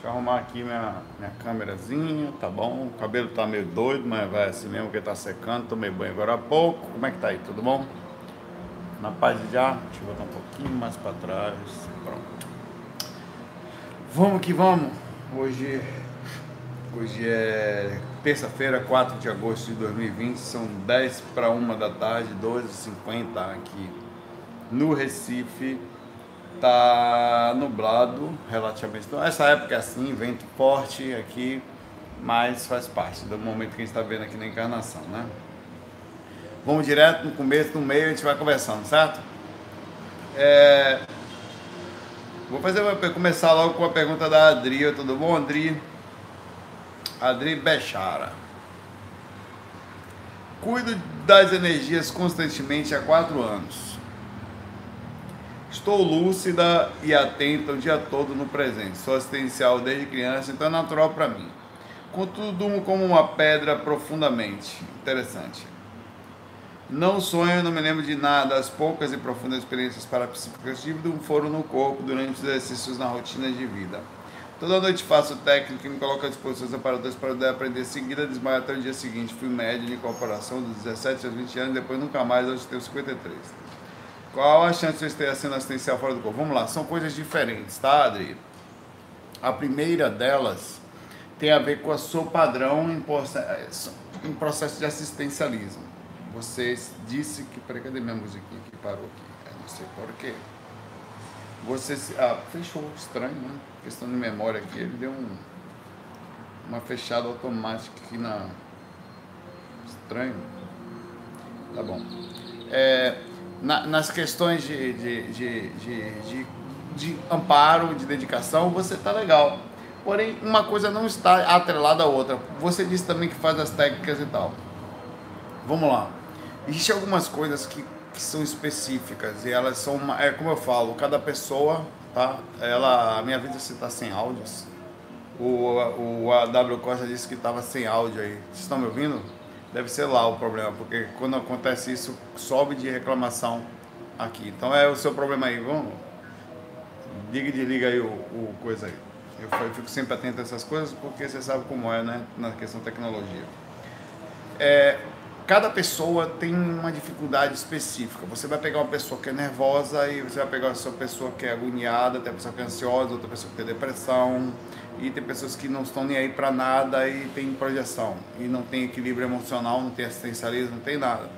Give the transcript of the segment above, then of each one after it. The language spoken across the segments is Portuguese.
Deixa eu arrumar aqui minha, minha câmerazinha, tá bom? O cabelo tá meio doido, mas vai assim mesmo que tá secando. Tomei banho agora há pouco. Como é que tá aí? Tudo bom? Na paz já. Deixa eu botar um pouquinho mais para trás. Pronto. Vamos que vamos. Hoje, hoje é terça-feira, 4 de agosto de 2020. São 10 para 1 da tarde, 12h50 aqui no Recife tá nublado relativamente. Então, essa época é assim, vento forte aqui, mas faz parte do momento que a gente está vendo aqui na encarnação, né? Vamos direto no começo, no meio, a gente vai conversando, certo? É... Vou fazer uma... começar logo com a pergunta da Adri. Tudo bom, Adri? Adri Bechara. Cuido das energias constantemente há quatro anos Estou lúcida e atenta o dia todo no presente. Sou assistencial desde criança, então é natural para mim. Contudo, durmo como uma pedra profundamente. Interessante. Não sonho, não me lembro de nada. As poucas e profundas experiências parapsíquicas tive foro no corpo durante os exercícios na rotina de vida. Toda noite faço técnica e me coloco à disposição dos aparadores para poder aprender seguida, desmaio até o dia seguinte. Fui médio de incorporação dos 17 aos 20 anos, depois nunca mais, hoje tenho 53. Qual a chance de você ter sendo assistencial fora do corpo? Vamos lá, são coisas diferentes, tá, Adri? A primeira delas tem a ver com o seu padrão em, em processo de assistencialismo. Você disse que. Peraí, cadê minha musiquinha que parou aqui? Eu não sei por quê. Você. Ah, fechou, estranho, né? Questão de memória aqui, ele deu um, uma fechada automática aqui na. Estranho. Tá bom. É, na, nas questões de, de, de, de, de amparo, de dedicação, você está legal. Porém, uma coisa não está atrelada à outra. Você disse também que faz as técnicas e tal. Vamos lá. Existem algumas coisas que, que são específicas e elas são, uma, é como eu falo, cada pessoa, tá? Ela, a minha vida você está sem áudios. O, o AW Costa disse que estava sem áudio aí. Vocês estão me ouvindo? Deve ser lá o problema, porque quando acontece isso, sobe de reclamação aqui. Então é o seu problema aí, vamos? Liga e desliga aí o, o coisa aí. Eu, eu, fico sempre atento a essas coisas porque você sabe como é, né? Na questão tecnologia. É, cada pessoa tem uma dificuldade específica. Você vai pegar uma pessoa que é nervosa e você vai pegar uma pessoa que é agoniada, tem pessoa que é ansiosa, outra pessoa que tem depressão, e tem pessoas que não estão nem aí para nada e tem projeção e não tem equilíbrio emocional, não tem assistencialismo, não tem nada.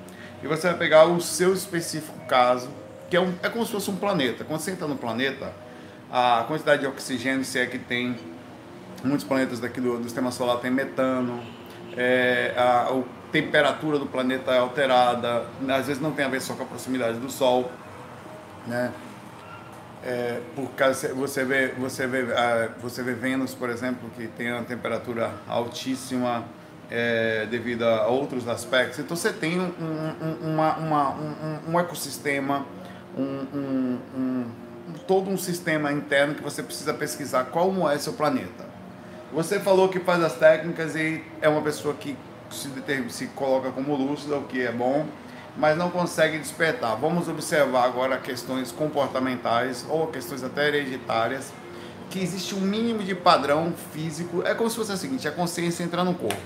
E você vai pegar o seu específico caso, que é, um, é como se fosse um planeta. Quando você entra no planeta, a quantidade de oxigênio, se é que tem, muitos planetas daqui do, do sistema solar tem metano, é, a, a temperatura do planeta é alterada, às vezes não tem a ver só com a proximidade do Sol, né? É, por causa você vê você vê uh, você vê Vênus por exemplo que tem uma temperatura altíssima é, devido a outros aspectos. Então você tem um, um, uma, uma, um, um ecossistema um, todo um sistema interno que você precisa pesquisar como é seu planeta. Você falou que faz as técnicas e é uma pessoa que se, se coloca como lúcida o que é bom mas não consegue despertar. Vamos observar agora questões comportamentais ou questões até hereditárias, que existe um mínimo de padrão físico. É como se fosse o seguinte: a consciência entra no corpo.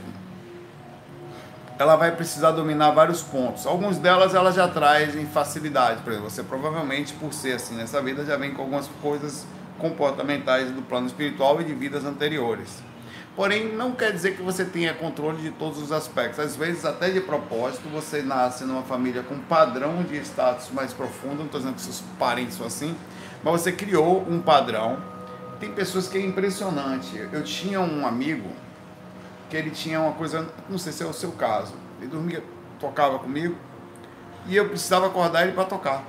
Ela vai precisar dominar vários pontos. Alguns delas ela já traz em facilidade. Por exemplo, você provavelmente, por ser assim nessa vida, já vem com algumas coisas comportamentais do plano espiritual e de vidas anteriores. Porém, não quer dizer que você tenha controle de todos os aspectos. Às vezes, até de propósito, você nasce numa família com padrão de status mais profundo. Não estou dizendo que seus parentes são assim, mas você criou um padrão. Tem pessoas que é impressionante. Eu tinha um amigo que ele tinha uma coisa, não sei se é o seu caso. Ele dormia, tocava comigo e eu precisava acordar ele para tocar.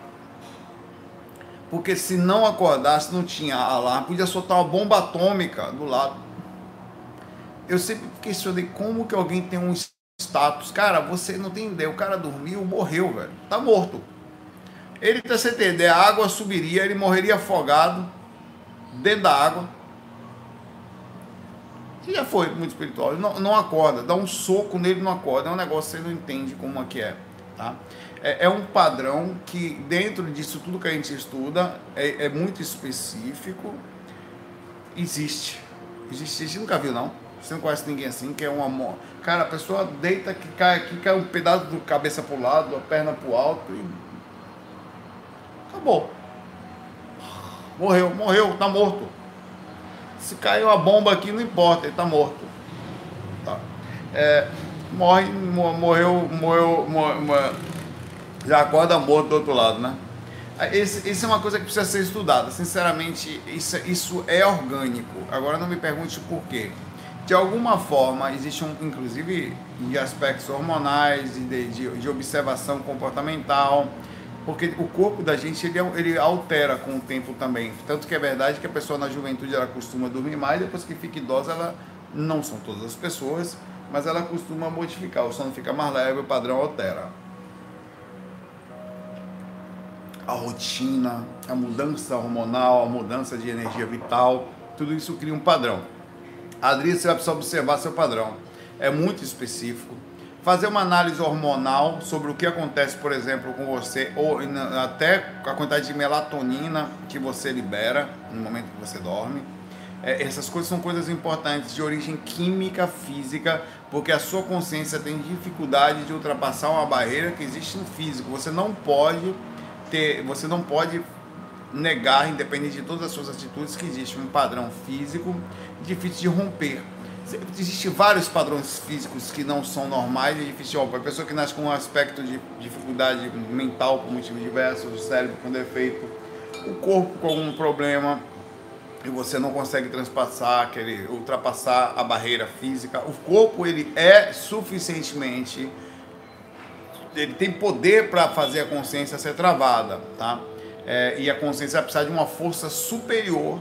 Porque se não acordasse, não tinha alarme, podia soltar uma bomba atômica do lado eu sempre questionei como que alguém tem um status. Cara, você não tem ideia. O cara dormiu, morreu, velho. Tá morto. Ele, pra você entender, a água subiria, ele morreria afogado dentro da água. E já foi muito espiritual. Não, não acorda. Dá um soco nele, não acorda. É um negócio que você não entende como é que é. Tá? É, é um padrão que, dentro disso tudo que a gente estuda, é, é muito específico. Existe Existe, a gente nunca viu, não. Você não conhece ninguém assim, que é um amor. Cara, a pessoa deita, que cai aqui, cai um pedaço do cabeça pro lado, a perna pro alto e. Acabou. Morreu, morreu, tá morto. Se caiu a bomba aqui, não importa, ele tá morto. Tá. É, morre, morreu, morreu, morreu, já acorda morto do outro lado, né? Esse, isso é uma coisa que precisa ser estudada. Sinceramente, isso, isso é orgânico. Agora não me pergunte por quê. De alguma forma, existe um, inclusive, de aspectos hormonais, de, de, de observação comportamental, porque o corpo da gente ele, ele altera com o tempo também. Tanto que é verdade que a pessoa na juventude ela costuma dormir mais, depois que fica idosa, ela não são todas as pessoas, mas ela costuma modificar. O sono fica mais leve, o padrão altera. a rotina, a mudança hormonal, a mudança de energia vital, tudo isso cria um padrão. Adri, você vai precisar observar seu padrão. É muito específico. Fazer uma análise hormonal sobre o que acontece, por exemplo, com você, ou até a quantidade de melatonina que você libera no momento que você dorme. É, essas coisas são coisas importantes de origem química, física, porque a sua consciência tem dificuldade de ultrapassar uma barreira que existe no físico. Você não pode ter, você não pode negar, independente de todas as suas atitudes, que existe um padrão físico difícil de romper. Existem vários padrões físicos que não são normais e difíceis de romper. A pessoa que nasce com um aspecto de dificuldade mental por motivos diversos, o cérebro com defeito, o corpo com algum problema e você não consegue transpassar, aquele, ultrapassar a barreira física. O corpo ele é suficientemente ele tem poder para fazer a consciência ser travada, tá? É, e a consciência vai precisar de uma força superior,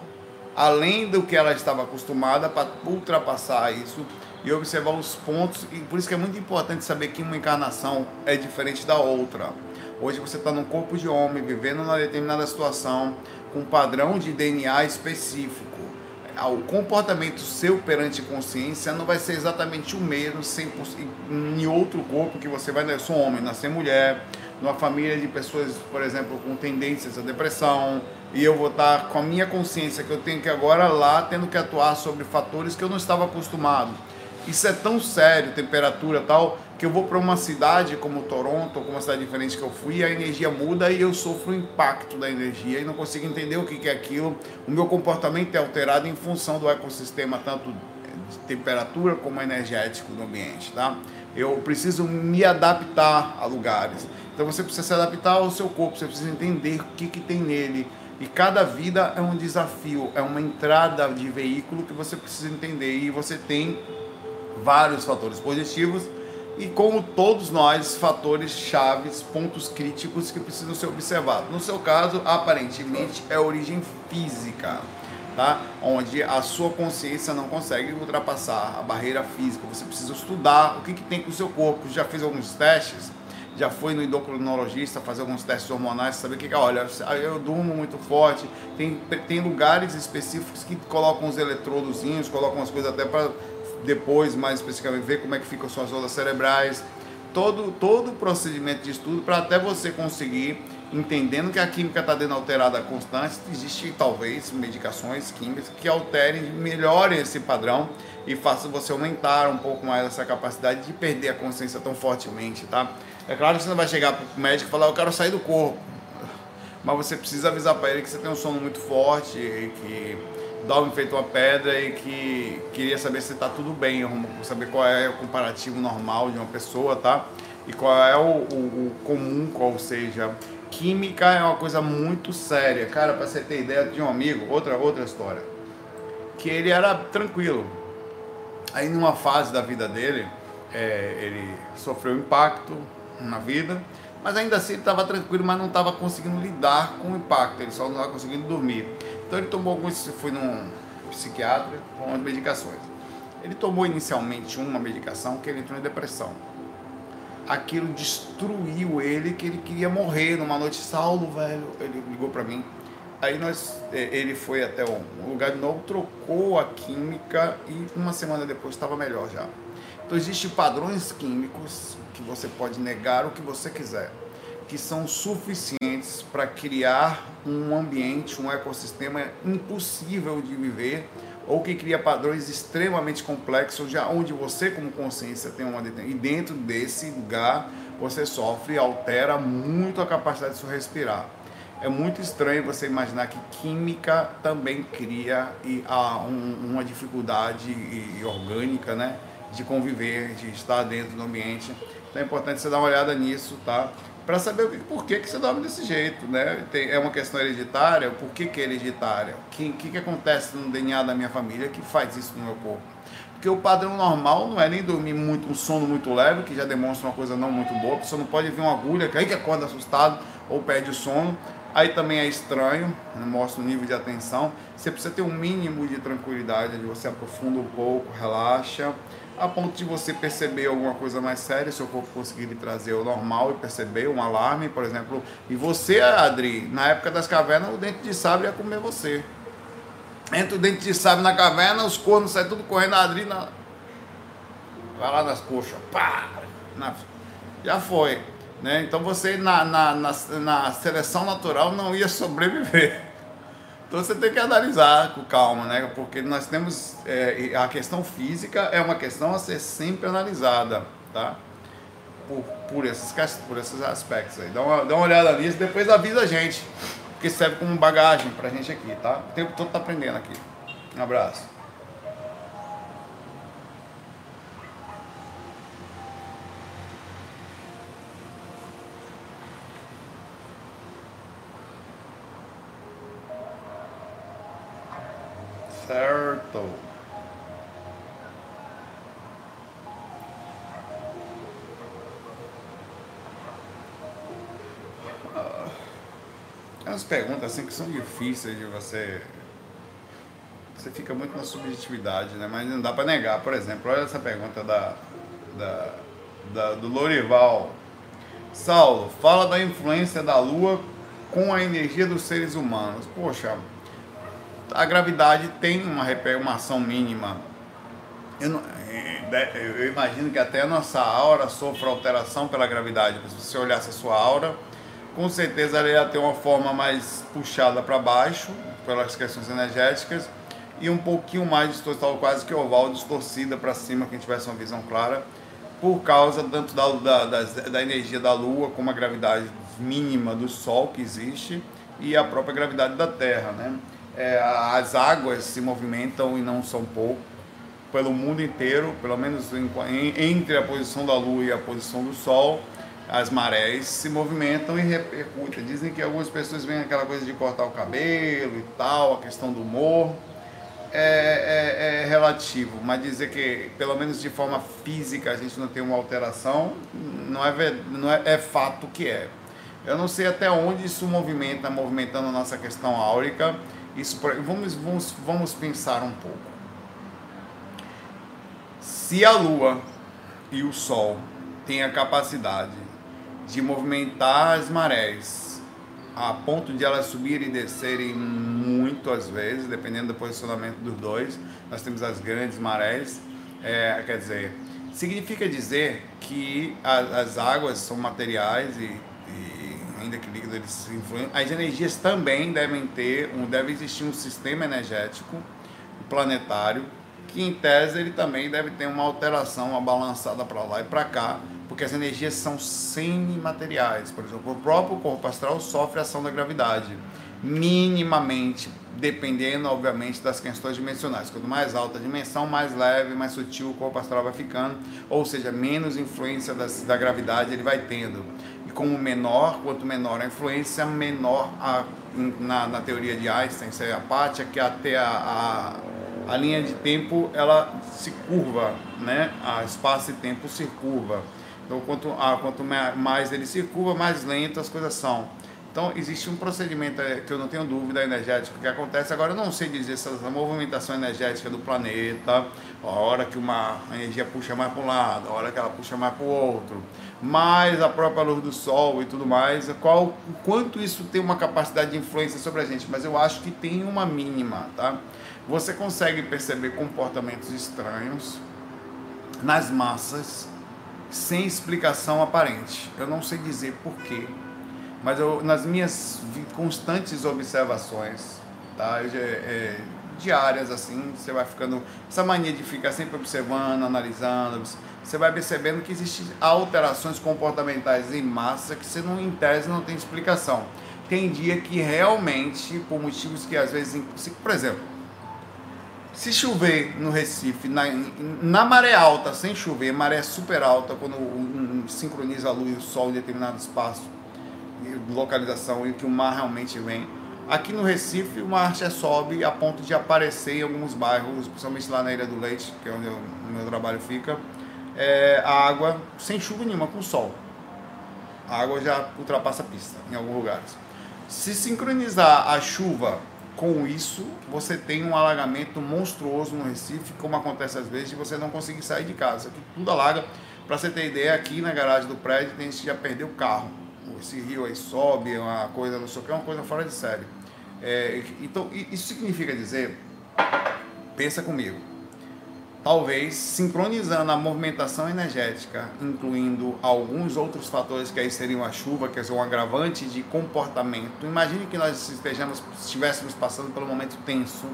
além do que ela estava acostumada, para ultrapassar isso e observar os pontos. E por isso que é muito importante saber que uma encarnação é diferente da outra. Hoje você está num corpo de homem, vivendo numa determinada situação, com um padrão de DNA específico o comportamento seu perante consciência não vai ser exatamente o mesmo 100% em outro corpo que você vai nascer. Eu sou homem, nascer mulher, numa família de pessoas, por exemplo, com tendências à depressão, e eu vou estar com a minha consciência que eu tenho que agora lá tendo que atuar sobre fatores que eu não estava acostumado. Isso é tão sério, temperatura tal, que eu vou para uma cidade como Toronto, ou uma cidade diferente que eu fui, a energia muda e eu sofro o impacto da energia e não consigo entender o que é aquilo. O meu comportamento é alterado em função do ecossistema, tanto de temperatura como energético do ambiente, tá? Eu preciso me adaptar a lugares. Então você precisa se adaptar ao seu corpo, você precisa entender o que, que tem nele. E cada vida é um desafio, é uma entrada de veículo que você precisa entender. E você tem vários fatores positivos e como todos nós, fatores chaves, pontos críticos que precisam ser observados. No seu caso, aparentemente é origem física, tá? Onde a sua consciência não consegue ultrapassar a barreira física. Você precisa estudar o que, que tem com o seu corpo. Já fez alguns testes? Já foi no endocrinologista fazer alguns testes hormonais, saber o que, que olha, eu durmo muito forte. Tem, tem lugares específicos que colocam os eletrodozinhos, colocam as coisas até para depois, mais especificamente, ver como é que ficam suas ondas cerebrais, todo, todo o procedimento de estudo para até você conseguir, entendendo que a química está dando alterada constante, existe talvez medicações químicas que alterem, melhorem esse padrão e façam você aumentar um pouco mais essa capacidade de perder a consciência tão fortemente, tá? É claro que você não vai chegar para o médico e falar, eu quero sair do corpo. Mas você precisa avisar para ele que você tem um sono muito forte e que dorme feito uma pedra e que queria saber se está tudo bem, saber qual é o comparativo normal de uma pessoa, tá? E qual é o, o, o comum, qual seja. Química é uma coisa muito séria. Cara, para você ter ideia, de um amigo, outra, outra história, que ele era tranquilo. Aí numa fase da vida dele, é, ele sofreu impacto na vida, mas ainda assim ele estava tranquilo, mas não estava conseguindo lidar com o impacto, ele só não estava conseguindo dormir. Então ele tomou alguns, foi num psiquiatra com as medicações. Ele tomou inicialmente uma medicação que ele entrou em depressão. Aquilo destruiu ele, que ele queria morrer numa noite. Saulo, velho, ele ligou para mim. Aí nós, é, ele foi até um lugar de novo, trocou a química e uma semana depois estava melhor já. Então existem padrões químicos que você pode negar o que você quiser que são suficientes para criar um ambiente, um ecossistema impossível de viver ou que cria padrões extremamente complexos, já onde você como consciência tem uma. E dentro desse lugar você sofre altera muito a capacidade de se respirar. É muito estranho você imaginar que química também cria e há um, uma dificuldade orgânica, né, de conviver, de estar dentro do ambiente. Então é importante você dar uma olhada nisso, tá? Para saber por que, que você dorme desse jeito, né? Tem, é uma questão hereditária, por que, que é hereditária? O que, que, que acontece no DNA da minha família que faz isso no meu corpo? Porque o padrão normal não é nem dormir muito, um sono muito leve, que já demonstra uma coisa não muito boa. A pessoa não pode ver uma agulha, que aí que acorda assustado ou perde o sono. Aí também é estranho, né? mostra o nível de atenção. Você precisa ter um mínimo de tranquilidade, onde você aprofunda um pouco, relaxa, a ponto de você perceber alguma coisa mais séria, seu corpo conseguir lhe trazer o normal e perceber um alarme, por exemplo. E você, Adri, na época das cavernas, o dente de sabre ia comer você. Entra o dente de sabre na caverna, os cornos saem tudo correndo, a Adri na... vai lá nas coxas, pá! Na... Já foi. Né? Então você na, na, na, na seleção natural não ia sobreviver. Então você tem que analisar com calma, né? Porque nós temos é, a questão física é uma questão a ser sempre analisada, tá? Por, por, esses, por esses aspectos aí. Dá uma, dá uma olhada nisso, depois avisa a gente, porque serve como bagagem pra gente aqui, tá? O tempo todo tá aprendendo aqui. Um abraço. Certo. É umas perguntas assim que são difíceis de você. Você fica muito na subjetividade, né? Mas não dá para negar. Por exemplo, olha essa pergunta da, da, da, do Lorival. Saulo, fala da influência da Lua com a energia dos seres humanos. Poxa, a gravidade tem uma, ação mínima. Eu, não, é, eu, imagino que até a nossa aura sofra alteração pela gravidade. Se você olhasse a sua aura, com certeza ela ia ter uma forma mais puxada para baixo, pelas questões energéticas, e um pouquinho mais distorcida, quase que oval, distorcida para cima, quem tivesse uma visão clara, por causa tanto da, da, da energia da Lua, como a gravidade mínima do Sol que existe, e a própria gravidade da Terra, né? É, as águas se movimentam e não são pouco pelo mundo inteiro, pelo menos em, entre a posição da Lua e a posição do Sol, as marés se movimentam e repercutem. Dizem que algumas pessoas veem aquela coisa de cortar o cabelo e tal, a questão do humor. É, é, é, relativo, mas dizer que, pelo menos de forma física, a gente não tem uma alteração, não é, não é, é fato que é. Eu não sei até onde isso movimenta, movimentando a nossa questão áurica, isso, vamos, vamos, vamos pensar um pouco. Se a Lua e o Sol têm a capacidade de movimentar as marés a ponto de elas subirem e descerem muitas vezes, dependendo do posicionamento dos dois, nós temos as grandes marés, é, quer dizer, significa dizer que as águas são materiais e ainda que líquido eles influem, as energias também devem ter, um, deve existir um sistema energético planetário que em tese ele também deve ter uma alteração, uma balançada para lá e para cá, porque as energias são semimateriais. Por exemplo, o próprio corpo astral sofre a ação da gravidade, minimamente, dependendo, obviamente, das questões dimensionais. Quanto mais alta a dimensão, mais leve, mais sutil o corpo astral vai ficando, ou seja, menos influência das, da gravidade ele vai tendo como menor, quanto menor a influência, menor a, na, na teoria de Einstein, isso é apátia, que até a, a, a, linha de tempo ela se curva, né? A espaço e tempo se curva. Então, quanto, a, quanto mais ele se curva, mais lento as coisas são. Então, existe um procedimento é, que eu não tenho dúvida energético que acontece. Agora, eu não sei dizer se essa movimentação energética do planeta, a hora que uma energia puxa mais para um lado, a hora que ela puxa mais para o outro, mais a própria luz do sol e tudo mais, qual, o quanto isso tem uma capacidade de influência sobre a gente, mas eu acho que tem uma mínima, tá? Você consegue perceber comportamentos estranhos nas massas sem explicação aparente. Eu não sei dizer porquê, mas eu, nas minhas constantes observações, tá? Eu, é, diárias, assim, você vai ficando. Essa mania de ficar sempre observando, analisando, você vai percebendo que existem alterações comportamentais em massa que você não, em tese, não tem explicação. Tem dia que realmente, por motivos que às vezes. Por exemplo, se chover no Recife, na, na maré alta, sem chover, maré super alta, quando um, um, sincroniza a luz e o sol em determinado espaço, localização em que o mar realmente vem. Aqui no Recife, o mar já sobe a ponto de aparecer em alguns bairros, principalmente lá na Ilha do Leite, que é onde o meu trabalho fica, é, a água sem chuva nenhuma, com sol. A água já ultrapassa a pista em alguns lugares. Se sincronizar a chuva com isso, você tem um alagamento monstruoso no Recife, como acontece às vezes, de você não conseguir sair de casa. Tudo alaga. Para você ter ideia, aqui na garagem do prédio tem gente já perdeu o carro. Esse rio aí sobe, é uma coisa, não sei o que, é uma coisa fora de série. É, então, isso significa dizer, pensa comigo, talvez sincronizando a movimentação energética, incluindo alguns outros fatores que aí seriam a chuva, que é um agravante de comportamento. Imagine que nós estejamos, estivéssemos passando pelo momento tenso,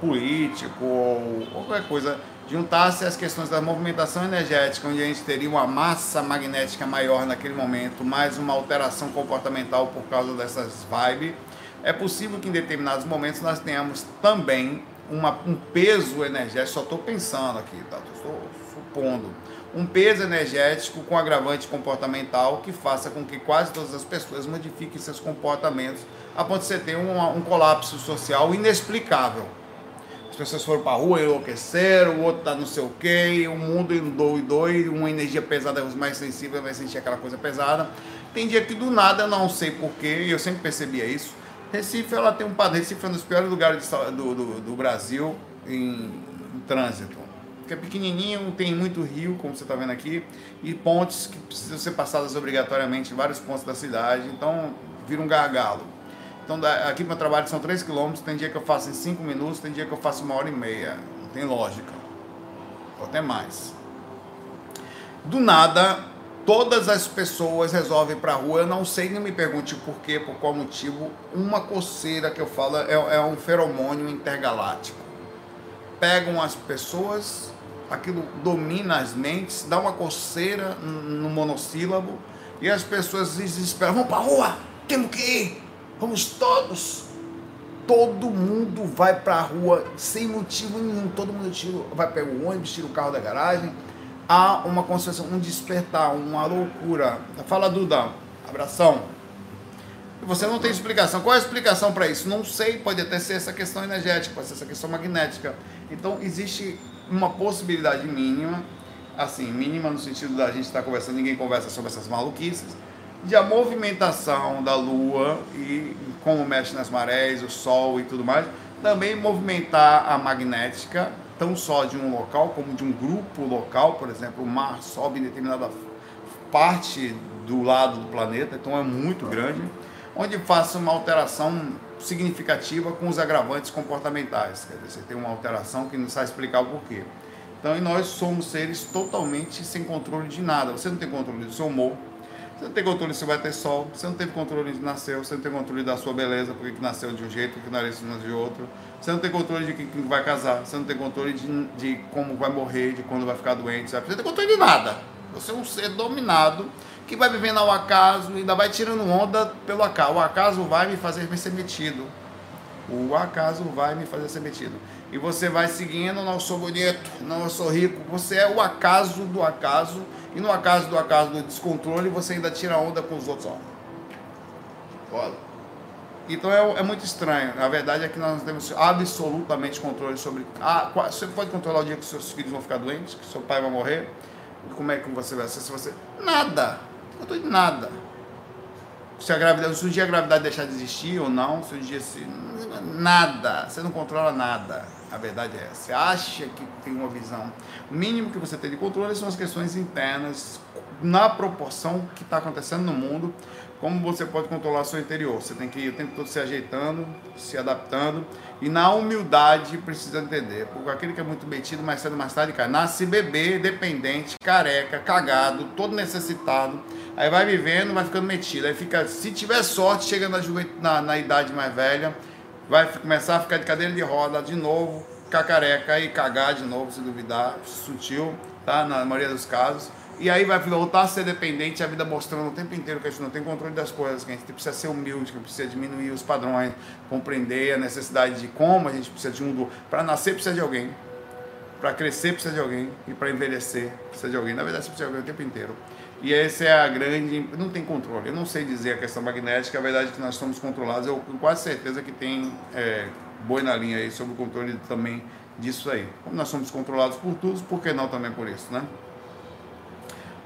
político ou qualquer coisa, juntasse as questões da movimentação energética, onde a gente teria uma massa magnética maior naquele momento, mais uma alteração comportamental por causa dessas vibes, é possível que em determinados momentos nós tenhamos também uma, um peso energético, só estou pensando aqui, tá? estou supondo, um peso energético com agravante comportamental que faça com que quase todas as pessoas modifiquem seus comportamentos, a ponto de você ter um, um colapso social inexplicável. As pessoas foram para a rua, enlouqueceram, o outro está não sei o quê, o mundo endoidou e uma energia pesada, os mais sensíveis vai sentir aquela coisa pesada. Tem dia que do nada, não sei porquê, e eu sempre percebia isso, Recife ela tem um padrão. Recife é um dos piores lugares do, do, do Brasil em, em, trânsito. Porque é pequenininho, tem muito rio, como você está vendo aqui, e pontes que precisam ser passadas obrigatoriamente em vários pontos da cidade. Então, vira um gargalo. Então, aqui meu trabalho são 3 km, tem dia que eu faço em 5 minutos, tem dia que eu faço uma hora e meia. Não tem lógica. Ou até mais. Do nada, todas as pessoas resolvem para a rua. Eu não sei, nem me pergunte por quê, por qual motivo. Uma coceira que eu falo é, é um feromônio intergaláctico. Pegam as pessoas, aquilo domina as mentes, dá uma coceira no monossílabo e as pessoas desesperam. Vamos para a rua, temos que ir, vamos todos. Todo mundo vai para a rua sem motivo nenhum. Todo mundo tira, vai pegar o ônibus, tira o carro da garagem há uma consciência, um despertar, uma loucura. Fala, Duda. Abração. Você não tem explicação. Qual é a explicação para isso? Não sei, pode até ser essa questão energética, pode ser essa questão magnética. Então, existe uma possibilidade mínima, assim, mínima no sentido da gente estar tá conversando, ninguém conversa sobre essas maluquices, de a movimentação da Lua e como mexe nas marés, o Sol e tudo mais, também movimentar a magnética tão só de um local como de um grupo local, por exemplo, o mar sobe em determinada parte do lado do planeta, então é muito grande, onde faça uma alteração significativa com os agravantes comportamentais. Quer dizer, você tem uma alteração que não sabe explicar o porquê. Então, nós somos seres totalmente sem controle de nada. Você não tem controle do seu humor, você não tem controle se vai ter sol, você não teve controle de nascer, você não tem controle da sua beleza, porque que nasceu de um jeito, porque nasceu de outro. Você não tem controle de quem vai casar, você não tem controle de, de como vai morrer, de quando vai ficar doente, sabe? Você não tem controle de nada. Você é um ser dominado que vai vivendo ao acaso e ainda vai tirando onda pelo acaso. O acaso vai me fazer ser metido. O acaso vai me fazer ser metido. E você vai seguindo, não sou bonito, não sou rico. Você é o acaso do acaso e no acaso do acaso do descontrole, você ainda tira onda com os outros. Ó. Foda. Então é, é, muito estranho. A verdade é que nós temos absolutamente controle sobre. Ah, você pode controlar o dia que seus filhos vão ficar doentes, que seu pai vai morrer. Como é que você vai ser? Se você. Nada. Não de nada. Se, a gravidade, se um dia a gravidade deixar de existir ou não, se um dia se. Nada. Você não controla nada. A verdade é essa. Você acha que tem uma visão. O mínimo que você tem de controle são as questões internas, na proporção que está acontecendo no mundo. Como você pode controlar seu interior? Você tem que ir o tempo todo se ajeitando, se adaptando. E na humildade precisa entender. Porque aquele que é muito metido, mais cedo mais tarde cai. Nasce bebê, dependente, careca, cagado, todo necessitado. Aí vai vivendo, vai ficando metido. Aí fica, se tiver sorte, chega na, na, na idade mais velha vai começar a ficar de cadeira de roda de novo, ficar careca e cagar de novo, se duvidar, sutil, tá? Na maioria dos casos. E aí vai voltar a ser dependente, a vida mostrando o tempo inteiro que a gente não tem controle das coisas, que a gente precisa ser humilde, que precisa diminuir os padrões, compreender a necessidade de como a gente precisa de um. Para nascer precisa de alguém, para crescer precisa de alguém e para envelhecer precisa de alguém. Na verdade, precisa de alguém o tempo inteiro. E essa é a grande. Não tem controle. Eu não sei dizer a questão magnética, a verdade é que nós somos controlados. Eu tenho quase certeza que tem é, boi na linha aí sobre o controle também disso aí. Como nós somos controlados por tudo, por que não também por isso, né?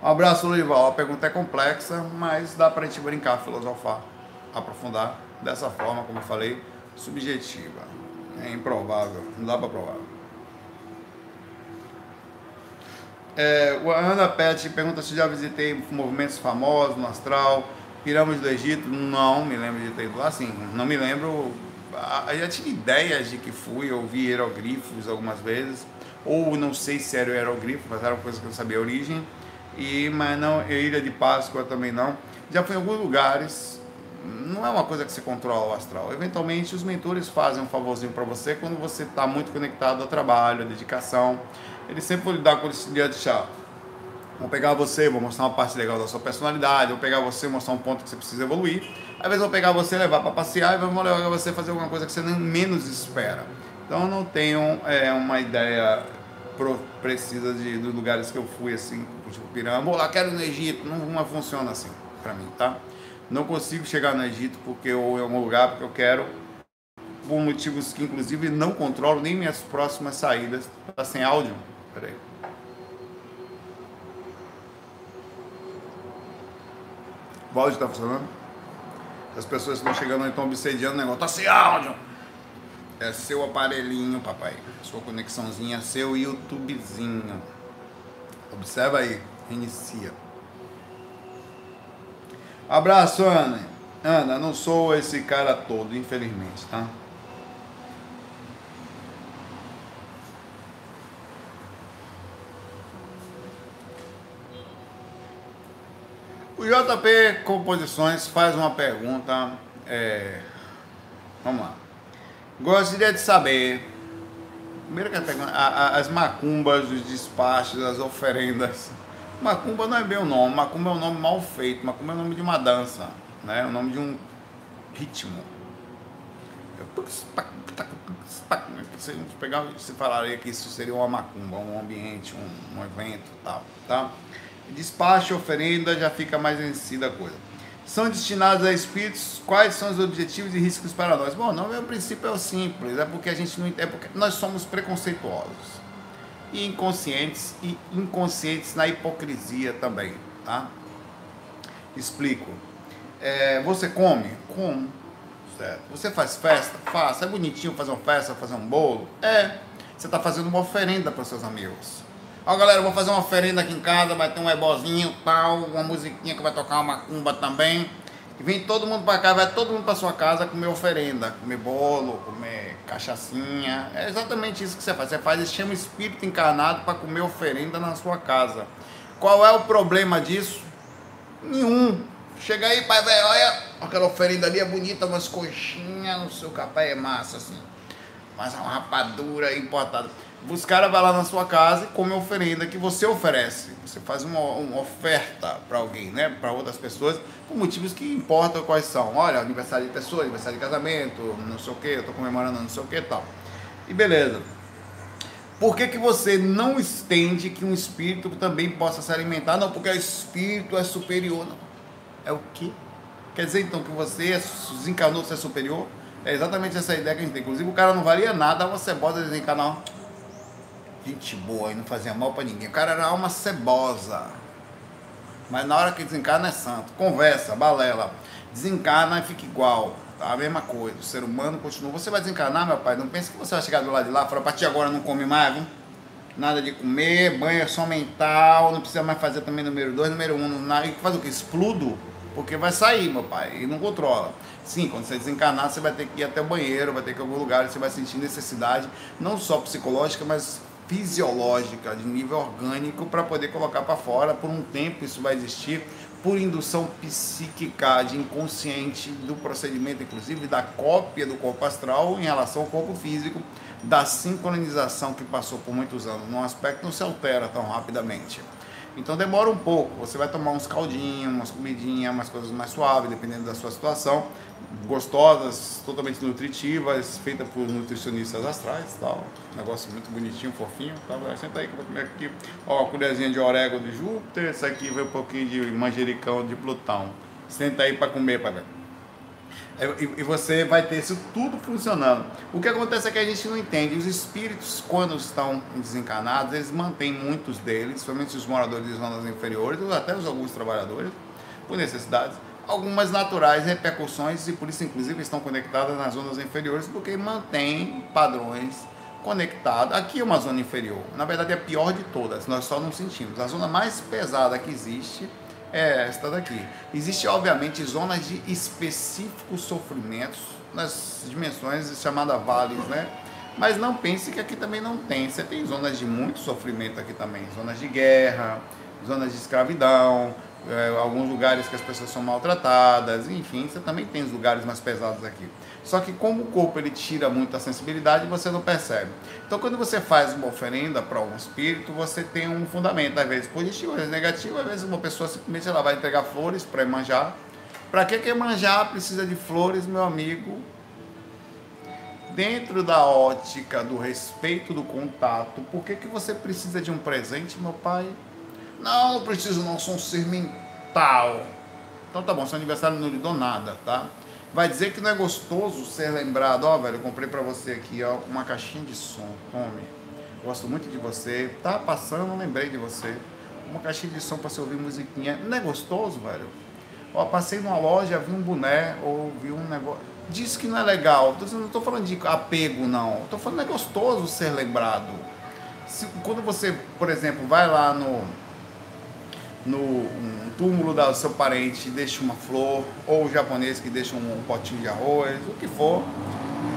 Um abraço, Lurival. A pergunta é complexa, mas dá para a gente brincar, filosofar, aprofundar dessa forma, como eu falei, subjetiva. É improvável, não dá para provar. É, o Ana Pet pergunta se já visitei movimentos famosos no astral, pirâmides do Egito. Não me lembro de ter ido lá, assim, não me lembro. Eu já tive ideias de que fui, eu vi hieroglifos algumas vezes, ou não sei se era o hieroglifo, mas era uma coisa que eu sabia a origem. E, mas não, Ilha de Páscoa também não. Já fui em alguns lugares, não é uma coisa que você controla o astral. Eventualmente, os mentores fazem um favorzinho para você quando você está muito conectado ao trabalho, à dedicação ele sempre vão lhe dar aquele dia de chá. Vou pegar você, vou mostrar uma parte legal da sua personalidade, vou pegar você, mostrar um ponto que você precisa evoluir. Às vezes vou pegar você, levar para passear e vou levar você fazer alguma coisa que você nem menos espera. Então não tenho é, uma ideia pro, precisa de, dos lugares que eu fui assim, tipo Pirâmide. Vou lá, quero no Egito. Não, não funciona assim para mim, tá? Não consigo chegar no Egito porque ou em algum lugar porque eu quero por motivos que inclusive não controlo nem minhas próximas saídas. Tá sem áudio. Peraí. O áudio está funcionando? As pessoas estão chegando e estão obsediando o negócio. Tá sem áudio! É seu aparelhinho, papai. Sua conexãozinha, seu YouTubezinho. Observa aí. Inicia. Abraço, Ana. Ana, não sou esse cara todo, infelizmente, tá? O JP Composições faz uma pergunta. É, vamos lá. Gostaria de saber. Primeiro que a a, a, as macumbas, os despachos, as oferendas. Macumba não é bem o nome, macumba é um nome mal feito, macumba é o nome de uma dança, né? é o nome de um ritmo. Se pegar, se falaria que isso seria uma macumba, um ambiente, um, um evento tal, tá? Despacho, oferenda, já fica mais vencida a coisa. São destinados a espíritos, quais são os objetivos e riscos para nós? Bom, não, o princípio é o simples, é porque a gente não é porque nós somos preconceituosos e inconscientes e inconscientes na hipocrisia também, tá? Explico. É, você come? Como? Certo. Você faz festa? Faça. É bonitinho fazer uma festa, fazer um bolo? É. Você está fazendo uma oferenda para seus amigos. Ó, galera, vou fazer uma oferenda aqui em casa, vai ter um ebozinho, tal, uma musiquinha que vai tocar uma macumba também. E vem todo mundo para cá, vai todo mundo para sua casa comer oferenda, comer bolo, comer cachaçinha. É exatamente isso que você faz. Você faz, você chama o espírito encarnado para comer oferenda na sua casa. Qual é o problema disso? Nenhum. Chega aí, pai velho, olha, aquela oferenda ali é bonita, umas coxinhas no seu capé é massa, assim. Mas é uma rapadura importada. Os caras vão lá na sua casa e come a oferenda que você oferece. Você faz uma, uma oferta para alguém, né? Para outras pessoas, por motivos que importam quais são. Olha, aniversário de pessoa, aniversário de casamento, não sei o que, eu tô comemorando não sei o que e tal. E beleza. Por que, que você não estende que um espírito também possa se alimentar? Não, porque o espírito é superior. Não. É o quê? Quer dizer então que você desencarnou ser superior? É exatamente essa ideia que a gente tem. Inclusive o cara não valia nada, você bota desencarnar gente boa e não fazia mal para ninguém. O cara era alma cebosa. Mas na hora que desencarna é santo. Conversa, balela. Desencarna e fica igual. Tá? A mesma coisa. O ser humano continua. Você vai desencarnar, meu pai. Não pense que você vai chegar do lado de lá e falar, a partir de agora não come mais, viu? Nada de comer, banho é só mental, não precisa mais fazer também número 2, número 1. Um, e faz o que? Expludo? Porque vai sair, meu pai, e não controla. Sim, quando você desencarnar, você vai ter que ir até o banheiro, vai ter que ir a algum lugar, você vai sentir necessidade, não só psicológica, mas fisiológica, de nível orgânico, para poder colocar para fora. Por um tempo isso vai existir, por indução psíquica de inconsciente do procedimento, inclusive da cópia do corpo astral em relação ao corpo físico, da sincronização que passou por muitos anos. Num aspecto não se altera tão rapidamente. Então demora um pouco. Você vai tomar uns caldinhos, umas comidinhas, umas coisas mais suaves, dependendo da sua situação. Gostosas, totalmente nutritivas, feitas por nutricionistas astrais tal. Negócio muito bonitinho, fofinho. Tá? Senta aí que eu vou comer aqui. Ó, colherzinha de orégano de Júpiter. Essa aqui vai um pouquinho de manjericão de Plutão. Senta aí para comer, para. É, e você vai ter isso tudo funcionando. O que acontece é que a gente não entende. Os espíritos, quando estão desencarnados, eles mantêm muitos deles, somente os moradores de zonas inferiores, ou até os alguns trabalhadores, por necessidades, algumas naturais repercussões, e por isso, inclusive, estão conectadas nas zonas inferiores, porque mantém padrões conectados. Aqui é uma zona inferior. Na verdade, é a pior de todas, nós só não sentimos. A zona mais pesada que existe é esta daqui. Existe, obviamente, zonas de específicos sofrimentos nas dimensões chamadas vales, né? Mas não pense que aqui também não tem. Você tem zonas de muito sofrimento aqui também. Zonas de guerra, zonas de escravidão, é, alguns lugares que as pessoas são maltratadas, enfim, você também tem os lugares mais pesados aqui. Só que como o corpo ele tira muita sensibilidade, você não percebe. Então quando você faz uma oferenda para um espírito, você tem um fundamento, às vezes positivo, às vezes negativo, às vezes uma pessoa simplesmente ela vai entregar flores para manjar. Para que que manjar precisa de flores, meu amigo? Dentro da ótica do respeito do contato, por que, que você precisa de um presente, meu pai? Não, não preciso não, sou um ser mental. Então tá bom, seu aniversário não lhe dou nada, tá? Vai dizer que não é gostoso ser lembrado, ó, oh, velho, eu comprei para você aqui, ó, uma caixinha de som, tome. Gosto muito de você. Tá passando, lembrei de você. Uma caixinha de som para você ouvir musiquinha. Não é gostoso, velho? Ó, passei numa loja, vi um boné, ou vi um negócio. Diz que não é legal. Não estou falando de apego, não. Estou falando que é gostoso ser lembrado. Se, quando você, por exemplo, vai lá no no um túmulo do seu parente deixa uma flor, ou o japonês que deixa um potinho de arroz, o que for.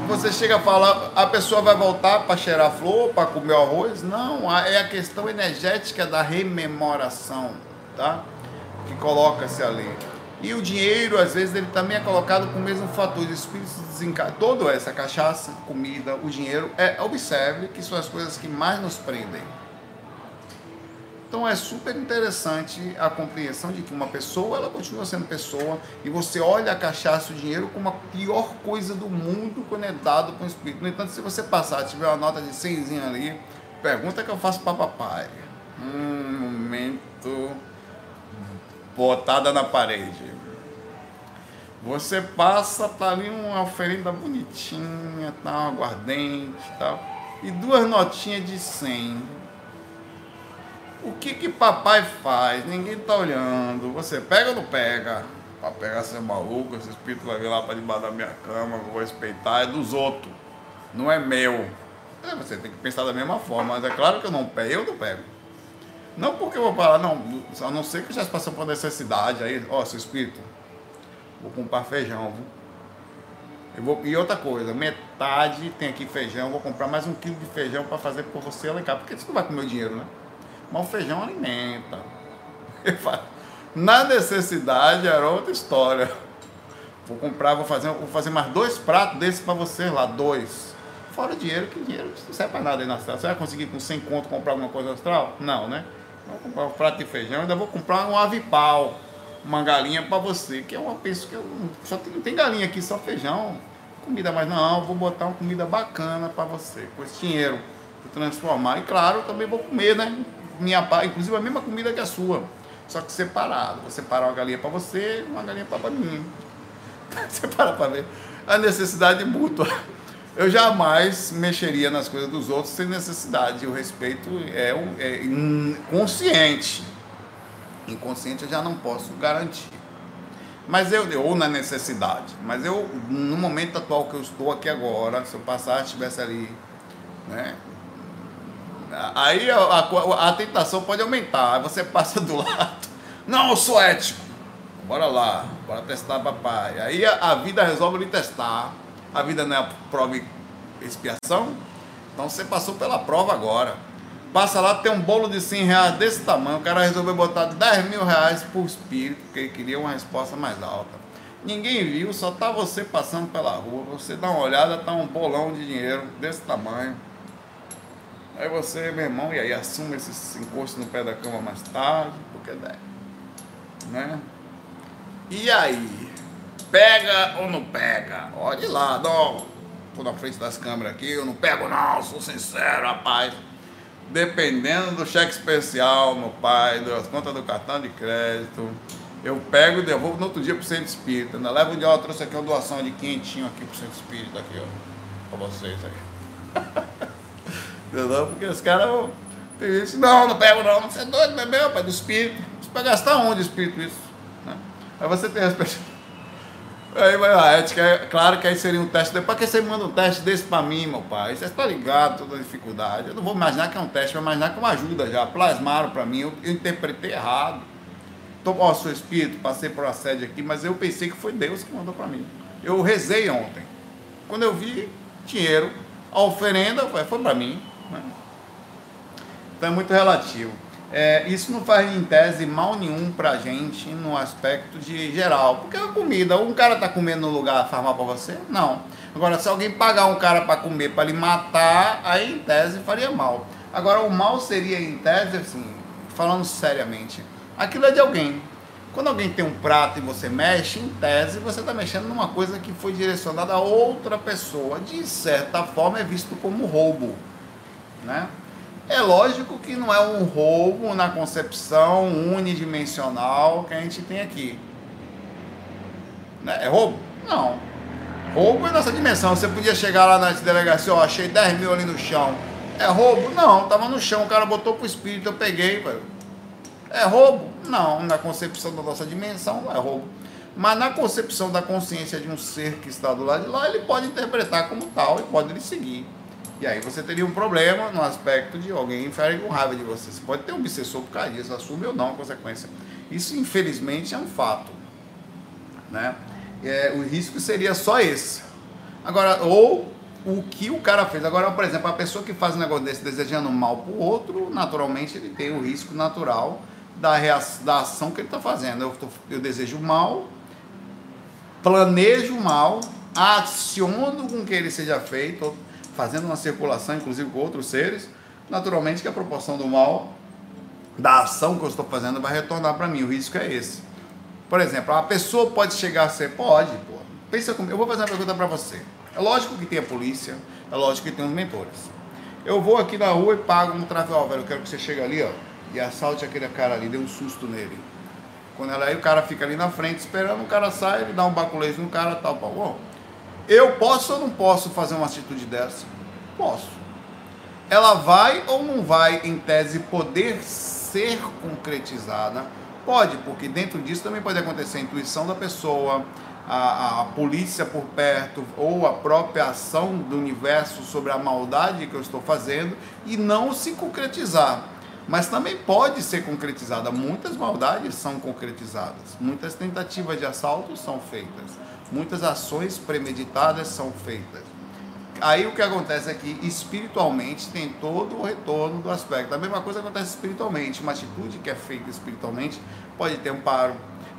Você chega a falar, a pessoa vai voltar para cheirar a flor, para comer o arroz? Não, é a questão energética da rememoração, tá? Que coloca-se ali. E o dinheiro, às vezes, ele também é colocado com o mesmo fator. Os espíritos desencarnam. Toda essa cachaça, comida, o dinheiro, é, observe que são as coisas que mais nos prendem. Então é super interessante a compreensão de que uma pessoa, ela continua sendo pessoa, e você olha a cachaça e o dinheiro como a pior coisa do mundo quando é dado com o espírito. No entanto, se você passar, tiver uma nota de 100 ali, pergunta que eu faço para papai. Um momento botada na parede. Você passa, tá ali uma oferenda bonitinha, tá, um aguardente e tal, e duas notinhas de 100 o que que papai faz? Ninguém tá olhando. Você pega ou não pega? Pra pegar ser maluco, esse espírito vai vir lá para debaixo da minha cama, eu vou respeitar, é dos outros. Não é meu. É, você tem que pensar da mesma forma, mas é claro que eu não pego, eu não pego. Não porque eu vou falar, não, a não ser que já passou por necessidade aí, ó, seu espírito, vou comprar feijão, viu? Eu vou, e outra coisa, metade tem aqui feijão, vou comprar mais um quilo de feijão para fazer por você lá em casa, porque você não vai comer o dinheiro, né? Mas o feijão alimenta. Na necessidade era outra história. Vou comprar, vou fazer, vou fazer mais dois pratos desses para você lá, dois. Fora dinheiro, que dinheiro não serve para nada aí na astral. Você vai conseguir com 100 conto comprar alguma coisa astral? Não, né? Vou comprar um prato de feijão, ainda vou comprar um avipau, uma galinha para você, que é uma pessoa que eu, só tem, tem galinha aqui, só feijão. Comida mais não, vou botar uma comida bacana para você, com esse dinheiro, vou transformar. E claro, também vou comer, né? Minha inclusive a mesma comida que a sua, só que separado. Vou separar uma galinha para você e uma galinha para mim. Separa para ver. A necessidade mútua. Eu jamais mexeria nas coisas dos outros sem necessidade. O respeito é, é inconsciente. Inconsciente eu já não posso garantir. Mas eu, ou na necessidade. Mas eu, no momento atual que eu estou aqui agora, se eu passar, estivesse ali, né, Aí a, a, a, tentação pode aumentar. Aí você passa do lado. Não, eu sou ético. Bora lá, bora testar papai. Aí a, a vida resolve lhe testar. A vida não é a prova e expiação. Então você passou pela prova agora. Passa lá, tem um bolo de 100 reais desse tamanho. O cara resolveu botar 10 mil reais por espírito, porque ele queria uma resposta mais alta. Ninguém viu, só tá você passando pela rua. Você dá uma olhada, tá um bolão de dinheiro desse tamanho. Aí você, meu irmão, e aí assume esse encosto no pé da cama mais tarde, porque deve. Né? E aí? Pega ou não pega? Olhe lá, não. Tô na frente das câmeras aqui, eu não pego não, sou sincero, rapaz. Dependendo do cheque especial, meu pai, das contas do cartão de crédito, eu pego e devolvo no outro dia pro centro espírita. Ainda levo um dia, eu trouxe aqui uma doação de quentinho aqui pro centro espírita, aqui, ó. Pra vocês aí. Entendeu? Porque os caras tem isso. Não, não pego não. Você é doido, bebê, pai, do espírito. Você vai gastar onde espírito isso? Né? Aí você tem respeito. Aí vai a ética, é claro que aí seria um teste. Depois que você manda um teste desse pra mim, meu pai, você está ligado toda a dificuldade. Eu não vou imaginar que é um teste, vou imaginar que é uma ajuda já. Plasmaram para mim, eu, eu, interpretei errado. Tô, ó, seu espírito, passei por assédio aqui, mas eu pensei que foi Deus que mandou para mim. Eu rezei ontem. Quando eu vi dinheiro, a oferenda foi, foi para mim. Né? Então é muito relativo. É, isso não faz em tese mal nenhum pra gente no aspecto de geral. Porque a comida, um cara tá comendo no lugar faz mal pra você? Não. Agora, se alguém pagar um cara para comer, para lhe matar, aí em tese faria mal. Agora, o mal seria em tese, assim, falando seriamente, aquilo é de alguém. Quando alguém tem um prato e você mexe, em tese, você está mexendo numa coisa que foi direcionada a outra pessoa. De certa forma, é visto como roubo. Né? É lógico que não é um roubo na concepção unidimensional que a gente tem aqui. Né? É roubo? Não. Roubo é nessa dimensão. Você podia chegar lá na delegacia, ó, achei 10 mil ali no chão. É roubo? Não, tava no chão, o cara botou pro espírito, eu peguei, velho. É roubo? Não, na concepção da nossa dimensão não é roubo. Mas na concepção da consciência de um ser que está do lado de lá, ele pode interpretar como tal e pode lhe seguir. E aí você teria um problema no aspecto de alguém infere com raiva de você. Você pode ter um obsessor por causa disso, assume ou não a consequência. Isso, infelizmente, é um fato. Né? É, o risco seria só esse. Agora, ou o que o cara fez. Agora, por exemplo, a pessoa que faz um negócio desse desejando mal para o outro, naturalmente ele tem o risco natural da, reação, da ação que ele está fazendo. Eu, tô, eu desejo mal, planejo mal, aciono com que ele seja feito fazendo uma circulação, inclusive com outros seres, naturalmente que a proporção do mal, da ação que eu estou fazendo, vai retornar para mim. O risco é esse. Por exemplo, a pessoa pode chegar a ser. Pode, pô. Pensa comigo. Eu vou fazer uma pergunta para você. É lógico que tem a polícia, é lógico que tem os mentores. Eu vou aqui na rua e pago um tráfego. Ó, velho, eu quero que você chegue ali, ó, e assalte aquele cara ali, dê um susto nele. Quando ela aí, o cara fica ali na frente esperando, o cara sai, ele dá um baculejo no cara tal. Bom, eu posso ou não posso fazer uma atitude dessa? Posso. Ela vai ou não vai, em tese, poder ser concretizada? Pode, porque dentro disso também pode acontecer a intuição da pessoa, a, a, polícia por perto, ou a própria ação do universo sobre a maldade que eu estou fazendo e não se concretizar. Mas também pode ser concretizada. Muitas maldades são concretizadas, muitas tentativas de assalto são feitas. Muitas ações premeditadas são feitas. Aí o que acontece é que espiritualmente tem todo o retorno do aspecto. A mesma coisa acontece espiritualmente. Uma atitude que é feita espiritualmente pode ter amparo,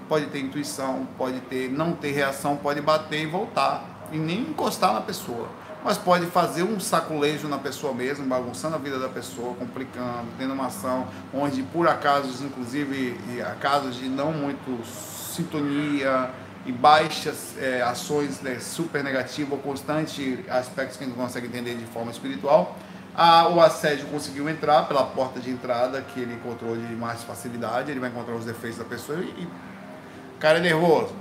pode ter intuição, pode ter não ter reação, pode bater e voltar e nem encostar na pessoa. Mas pode fazer um saculejo na pessoa mesmo, bagunçando a vida da pessoa, complicando, tendo uma ação onde por acaso, inclusive, casos de não muito sintonia, e baixas é, ações né, super negativas ou constante, aspectos que a gente não consegue entender de forma espiritual, a, o assédio conseguiu entrar pela porta de entrada que ele encontrou de mais facilidade, ele vai encontrar os defeitos da pessoa e, e cara é nervoso,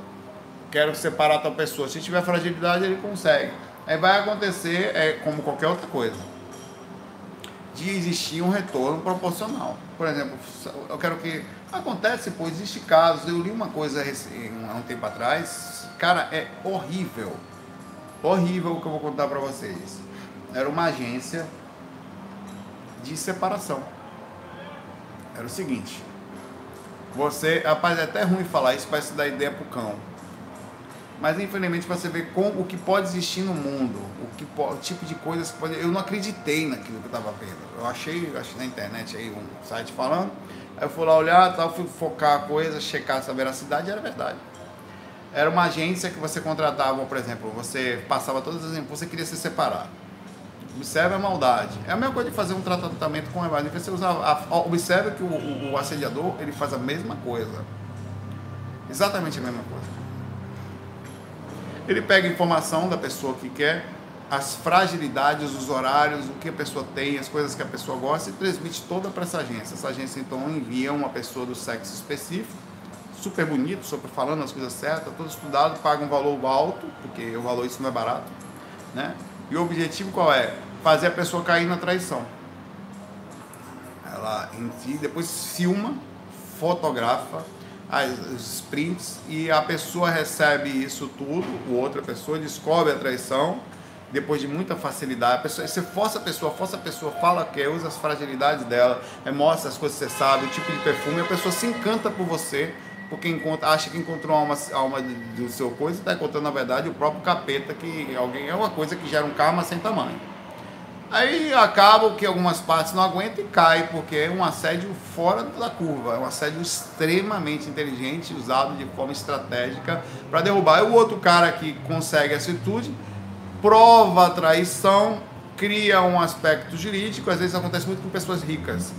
quero separar tal pessoa. Se tiver fragilidade, ele consegue. Aí vai acontecer, é, como qualquer outra coisa, de existir um retorno proporcional. Por exemplo, eu quero que Acontece, pô, existe casos. Eu li uma coisa há um tempo atrás, cara, é horrível. Horrível o que eu vou contar para vocês. Era uma agência de separação. Era o seguinte. Você, rapaz, é até ruim falar isso, parece dar ideia pro cão. Mas infelizmente você vê com o que pode existir no mundo, o, que o tipo de coisas que pode. Eu não acreditei naquilo que eu estava vendo. Eu achei, achei na internet aí um site falando, aí eu fui lá olhar, tal, fui focar a coisa, checar essa veracidade, era verdade. Era uma agência que você contratava, por exemplo, você passava todas as você queria se separar. Observe a maldade. É a mesma coisa de fazer um tratamento com imagem. Você usa a, observe que o, o, o assediador ele faz a mesma coisa. Exatamente a mesma coisa. Ele pega informação da pessoa que quer, as fragilidades, os horários, o que a pessoa tem, as coisas que a pessoa gosta e transmite toda para essa agência. Essa agência então envia uma pessoa do sexo específico, super bonito, super falando as coisas certas, todo estudado, paga um valor alto, porque o valor isso não é barato, né? E o objetivo qual é? Fazer a pessoa cair na traição. Ela em si, depois filma, fotografa, os prints e a pessoa recebe isso tudo, o outra pessoa descobre a traição depois de muita facilidade. A pessoa, você força a pessoa, força a pessoa, fala que usa as fragilidades dela, é, mostra as coisas que você sabe, o tipo de perfume, a pessoa se encanta por você, porque encontra, acha que encontrou uma alma do seu coisa e está encontrando, na verdade, o próprio capeta, que alguém é uma coisa que gera um karma sem tamanho. Aí acaba que algumas partes não aguentam e cai, porque é um assédio fora da curva, é um assédio extremamente inteligente, usado de forma estratégica para derrubar. E o outro cara que consegue essa atitude, prova a traição, cria um aspecto jurídico, às vezes acontece muito com pessoas ricas.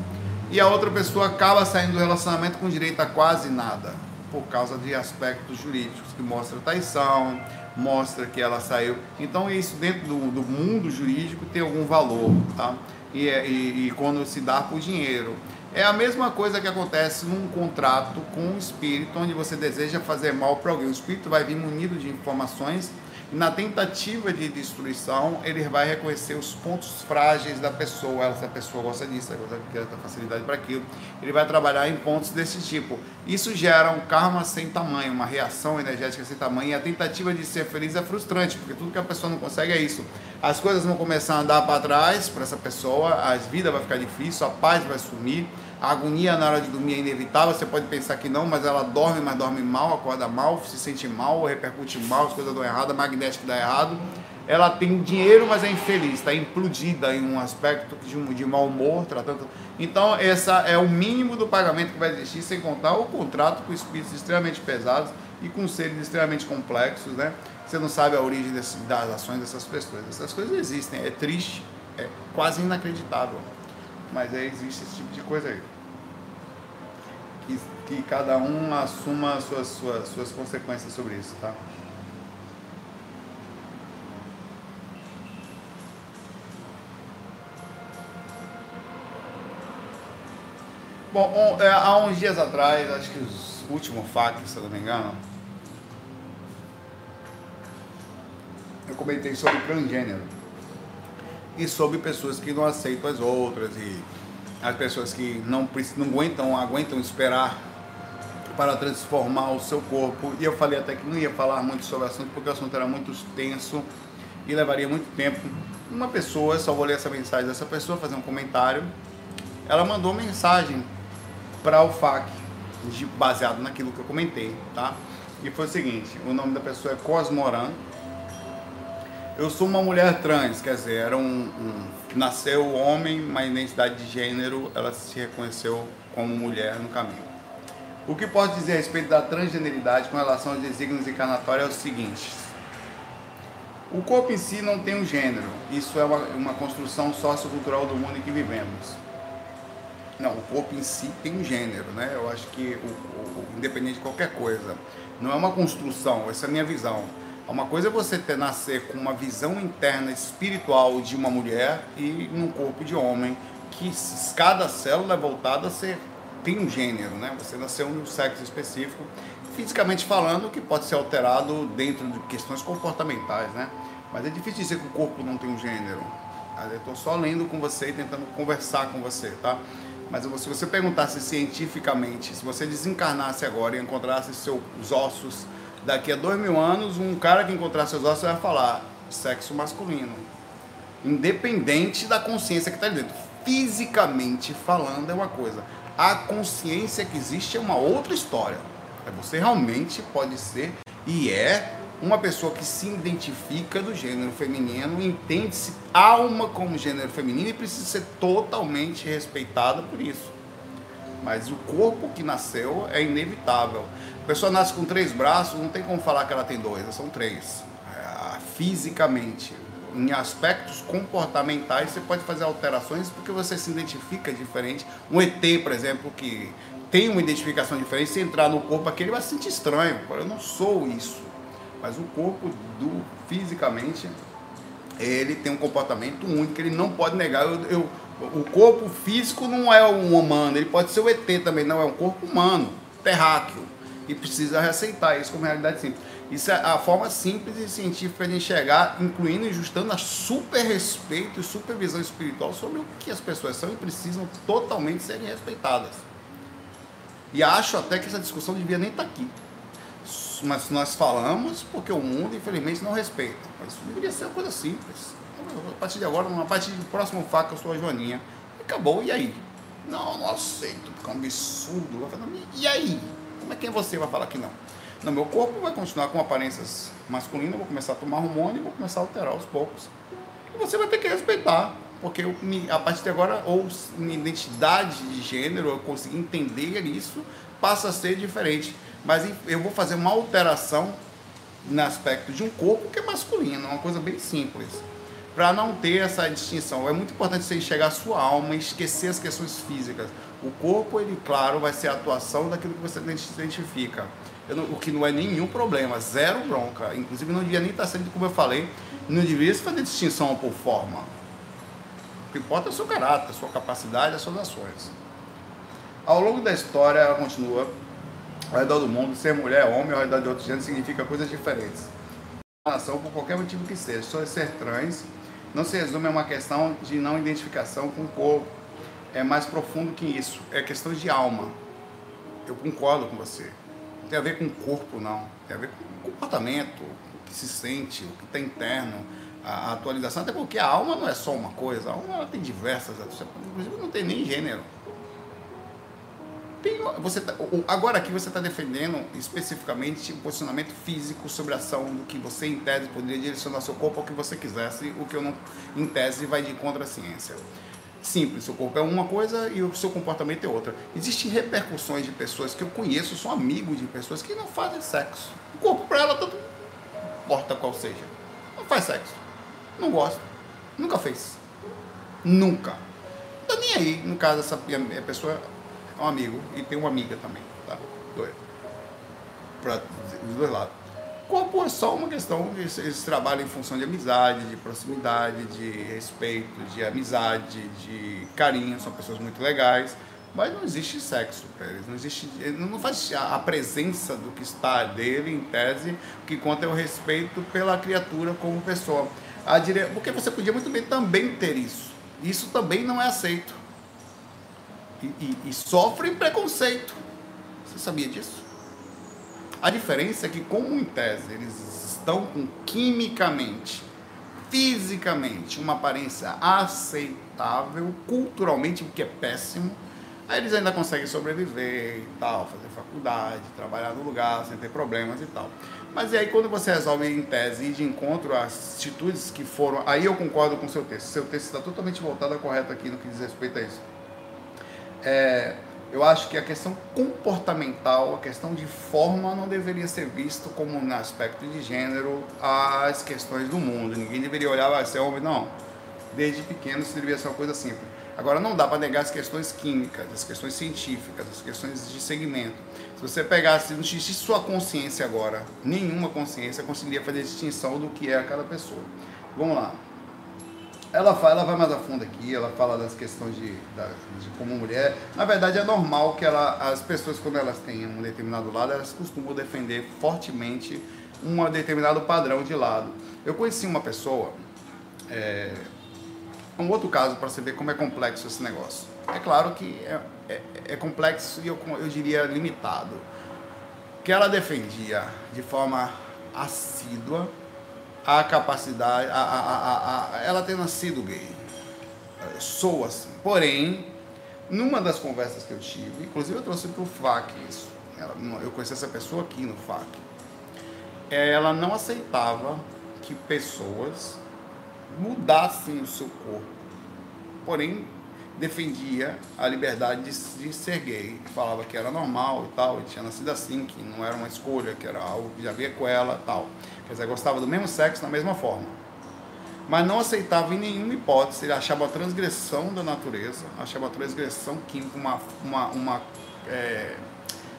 E a outra pessoa acaba saindo do relacionamento com direito a quase nada, por causa de aspectos jurídicos que mostram traição, mostra que ela saiu. Então isso dentro do, do mundo jurídico tem algum valor, tá? E, é, e, e, quando se dá por dinheiro. É a mesma coisa que acontece num contrato com um espírito, onde você deseja fazer mal para alguém. O espírito vai vir munido de informações na tentativa de destruição, ele vai reconhecer os pontos frágeis da pessoa. A pessoa gosta disso, ela quer facilidade para aquilo. Ele vai trabalhar em pontos desse tipo. Isso gera um karma sem tamanho, uma reação energética sem tamanho. E a tentativa de ser feliz é frustrante, porque tudo que a pessoa não consegue é isso. As coisas vão começar a andar para trás para essa pessoa, a vida vai ficar difícil, a paz vai sumir a agonia na hora de dormir é inevitável, você pode pensar que não, mas ela dorme, mas dorme mal, acorda mal, se sente mal, repercute mal, as coisas dão errado, a magnética dá errado. Ela tem dinheiro, mas é infeliz, está implodida em um aspecto de, de mau humor, tratando. Então, essa é o mínimo do pagamento que vai existir, sem contar o contrato com espíritos extremamente pesados e com seres extremamente complexos, né? Você não sabe a origem desse, das ações dessas pessoas. Essas coisas existem, é triste, é quase inacreditável. Mas é, existe esse tipo de coisa aí que, que cada um assuma suas, suas, suas consequências sobre isso, tá? Bom, é, há uns dias atrás, acho que os últimos FAQ, se eu não me engano, eu comentei sobre transgênero e sobre pessoas que não aceitam as outras e as pessoas que não, não aguentam, aguentam esperar para transformar o seu corpo. E eu falei até que não ia falar muito sobre o assunto, porque o assunto era muito tenso e levaria muito tempo. Uma pessoa, só vou ler essa mensagem dessa pessoa, fazer um comentário. Ela mandou mensagem para o FAC, baseado naquilo que eu comentei, tá? E foi o seguinte, o nome da pessoa é Cosmoran. Eu sou uma mulher trans, quer dizer, era um, um nasceu homem, mas identidade de gênero ela se reconheceu como mulher no caminho. O que posso dizer a respeito da transgeneridade com relação aos desígnios encarnatórios é o seguinte: o corpo em si não tem um gênero, isso é uma, uma construção sociocultural do mundo em que vivemos. Não, o corpo em si tem um gênero, né? Eu acho que, o, o, independente de qualquer coisa, não é uma construção, essa é a minha visão uma coisa é você ter, nascer com uma visão interna espiritual de uma mulher e num corpo de homem, que cada célula é voltada a ser tem um gênero, né? Você nasceu num sexo específico, fisicamente falando, que pode ser alterado dentro de questões comportamentais, né? Mas é difícil dizer que o corpo não tem um gênero. Eu estou só lendo com você e tentando conversar com você, tá? Mas se você perguntasse cientificamente, se você desencarnasse agora e encontrasse seus ossos daqui a dois mil anos, um cara que encontrar seus ossos vai falar sexo masculino. Independente da consciência que está dentro. Fisicamente falando é uma coisa. A consciência que existe é uma outra história. É você realmente pode ser e é uma pessoa que se identifica do gênero feminino entende-se alma como gênero feminino e precisa ser totalmente respeitada por isso. Mas o corpo que nasceu é inevitável. A pessoa nasce com três braços, não tem como falar que ela tem dois, são três. É, fisicamente, em aspectos comportamentais, você pode fazer alterações porque você se identifica diferente. Um ET, por exemplo, que tem uma identificação diferente, se entrar no corpo aquele, vai se sentir estranho. Eu não sou isso mas o corpo do fisicamente ele tem um comportamento único, ele não pode negar. Eu, eu, o corpo físico não é um humano, ele pode ser o ET também, não é um corpo humano, terráqueo, e precisa receitar isso como realidade simples. Isso é a forma simples e científica de enxergar, incluindo e justando a super respeito e supervisão espiritual sobre o que as pessoas são e precisam totalmente serem respeitadas. E acho até que essa discussão devia nem estar aqui mas nós falamos porque o mundo, infelizmente, não respeita. Mas isso deveria ser uma coisa simples. A partir de agora, a partir do próximo faca, eu sou a Joaninha. Acabou, e aí? Não, não aceito, porque é um absurdo. E aí? Como é que você vai falar que não? No meu corpo vai continuar com aparências masculinas, vou começar a tomar hormônio e vou começar a alterar aos poucos. E você vai ter que respeitar, porque eu, a partir de agora, ou minha identidade de gênero, eu consegui entender isso, passa a ser diferente mas eu vou fazer uma alteração no aspecto de um corpo que é masculino, uma coisa bem simples, para não ter essa distinção. É muito importante você enxergar a sua alma e esquecer as questões físicas. O corpo, ele, claro, vai ser a atuação daquilo que você identifica. Não, o que não é nenhum problema, zero bronca. Inclusive, não devia nem estar sendo, como eu falei, não deveria se fazer distinção por forma. O que importa é o seu caráter, a sua capacidade, as suas ações. Ao longo da história, ela continua ao redor do mundo, ser mulher, homem, ao redor de outro gênero, significa coisas diferentes. Nação, por qualquer motivo que seja, só ser trans não se resume a uma questão de não identificação com o corpo. É mais profundo que isso. É questão de alma. Eu concordo com você. Não tem a ver com o corpo, não. Tem a ver com o comportamento, o que se sente, o que está interno, a atualização. Até porque a alma não é só uma coisa. A alma tem diversas. Inclusive não tem nem gênero. Tem, você tá, agora aqui você está defendendo especificamente o posicionamento físico sobre a ação do que você, em tese, poderia direcionar seu corpo ao que você quisesse, o que eu não, em tese, vai de contra a ciência. Simples, seu corpo é uma coisa e o seu comportamento é outra. Existem repercussões de pessoas que eu conheço, sou amigo de pessoas que não fazem sexo. O corpo para ela, tanto importa qual seja. Não faz sexo. Não gosta. Nunca fez. Nunca. Tá nem aí, no caso, essa pessoa um amigo e tem uma amiga também, tá? Dois. Para os dois lados. Corpo é só uma questão, eles, eles trabalham em função de amizade, de proximidade, de respeito, de amizade, de carinho, são pessoas muito legais, mas não existe sexo para eles, não existe, não faz a presença do que está dele, em tese, o que conta é o respeito pela criatura como pessoa. A dire... Porque você podia muito bem também ter isso. Isso também não é aceito e, e, e sofrem preconceito. Você sabia disso? A diferença é que, como em tese eles estão com quimicamente, fisicamente, uma aparência aceitável, culturalmente, o que é péssimo, aí eles ainda conseguem sobreviver e tal, fazer faculdade, trabalhar no lugar sem ter problemas e tal. Mas e aí quando você resolve em tese ir de encontro às atitudes que foram. Aí eu concordo com o seu texto. Seu texto está totalmente voltado a correto aqui no que diz respeito a isso é, eu acho que a questão comportamental, a questão de forma não deveria ser visto como no aspecto de gênero as questões do mundo. Ninguém deveria olhar, ah, ser homem, não. Desde pequeno isso deveria ser uma coisa simples. Agora não dá para negar as questões químicas, as questões científicas, as questões de segmento. Se você pegasse, não existisse sua consciência agora, nenhuma consciência conseguiria fazer distinção do que é cada pessoa. Vamos lá. Ela, fala, ela vai mais a fundo aqui, ela fala das questões de, de como mulher. Na verdade, é normal que ela, as pessoas, quando elas têm um determinado lado, elas costumam defender fortemente um determinado padrão de lado. Eu conheci uma pessoa, é, um outro caso para você ver como é complexo esse negócio. É claro que é, é, é complexo e eu, eu diria limitado. Que ela defendia de forma assídua a capacidade, a, a, a, ela ter nascido gay. Sou assim. Porém, numa das conversas que eu tive, inclusive eu trouxe para o FAC isso. eu conheci essa pessoa aqui no FAC. ela não aceitava que pessoas mudassem o seu corpo. Porém, defendia a liberdade de, de, ser gay, falava que era normal e tal, e tinha nascido assim, que não era uma escolha, que era algo que já via com ela tal. Quer dizer, gostava do mesmo sexo da mesma forma. Mas não aceitava em nenhuma hipótese, ele achava a transgressão da natureza, achava a transgressão química uma. uma, uma é,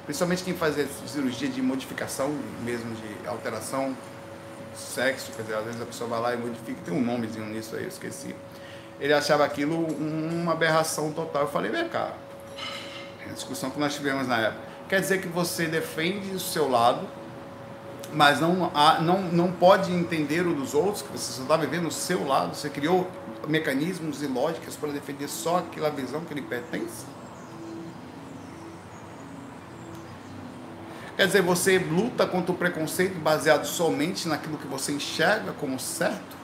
principalmente quem fazia cirurgia de modificação, mesmo de alteração sexo, quer dizer, às vezes a pessoa vai lá e modifica, tem um nomezinho nisso aí, eu esqueci ele achava aquilo uma aberração total. Eu falei, vem cá, é a discussão que nós tivemos na época. Quer dizer que você defende o seu lado, mas não, não, não pode entender o dos outros, que você só está vivendo o seu lado, você criou mecanismos e lógicas para defender só aquela visão que lhe pertence? Quer dizer, você luta contra o preconceito baseado somente naquilo que você enxerga como certo?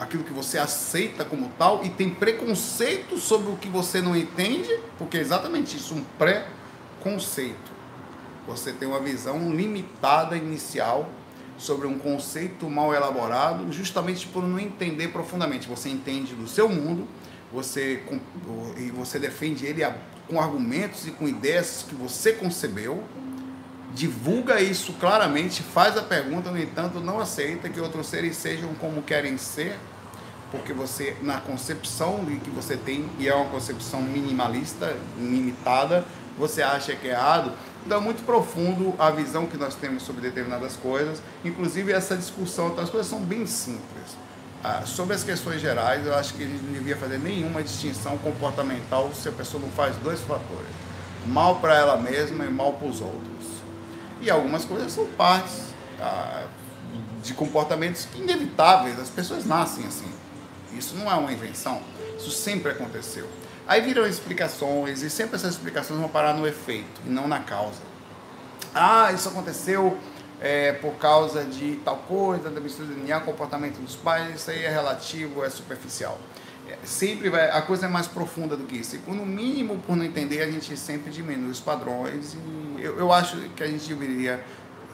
aquilo que você aceita como tal e tem preconceito sobre o que você não entende, porque é exatamente isso, um preconceito. Você tem uma visão limitada inicial sobre um conceito mal elaborado, justamente por não entender profundamente. Você entende do seu mundo, você e você defende ele com argumentos e com ideias que você concebeu, divulga isso claramente, faz a pergunta, no entanto, não aceita que outros seres sejam como querem ser, porque você, na concepção que você tem, e é uma concepção minimalista, limitada, você acha que é errado. Então é muito profundo a visão que nós temos sobre determinadas coisas, inclusive essa discussão, então, as coisas são bem simples. Ah, sobre as questões gerais, eu acho que a gente não devia fazer nenhuma distinção comportamental se a pessoa não faz dois fatores: mal para ela mesma e mal para os outros. E algumas coisas são partes ah, de comportamentos inevitáveis, as pessoas nascem assim. Isso não é uma invenção, isso sempre aconteceu. Aí viram explicações, e sempre essas explicações vão parar no efeito e não na causa. Ah, isso aconteceu é, por causa de tal coisa, da mistura de DNA, comportamento dos pais, isso aí é relativo, é superficial. É, sempre vai, a coisa é mais profunda do que isso. E no mínimo, por não entender, a gente sempre diminui os padrões. E eu, eu acho que a gente deveria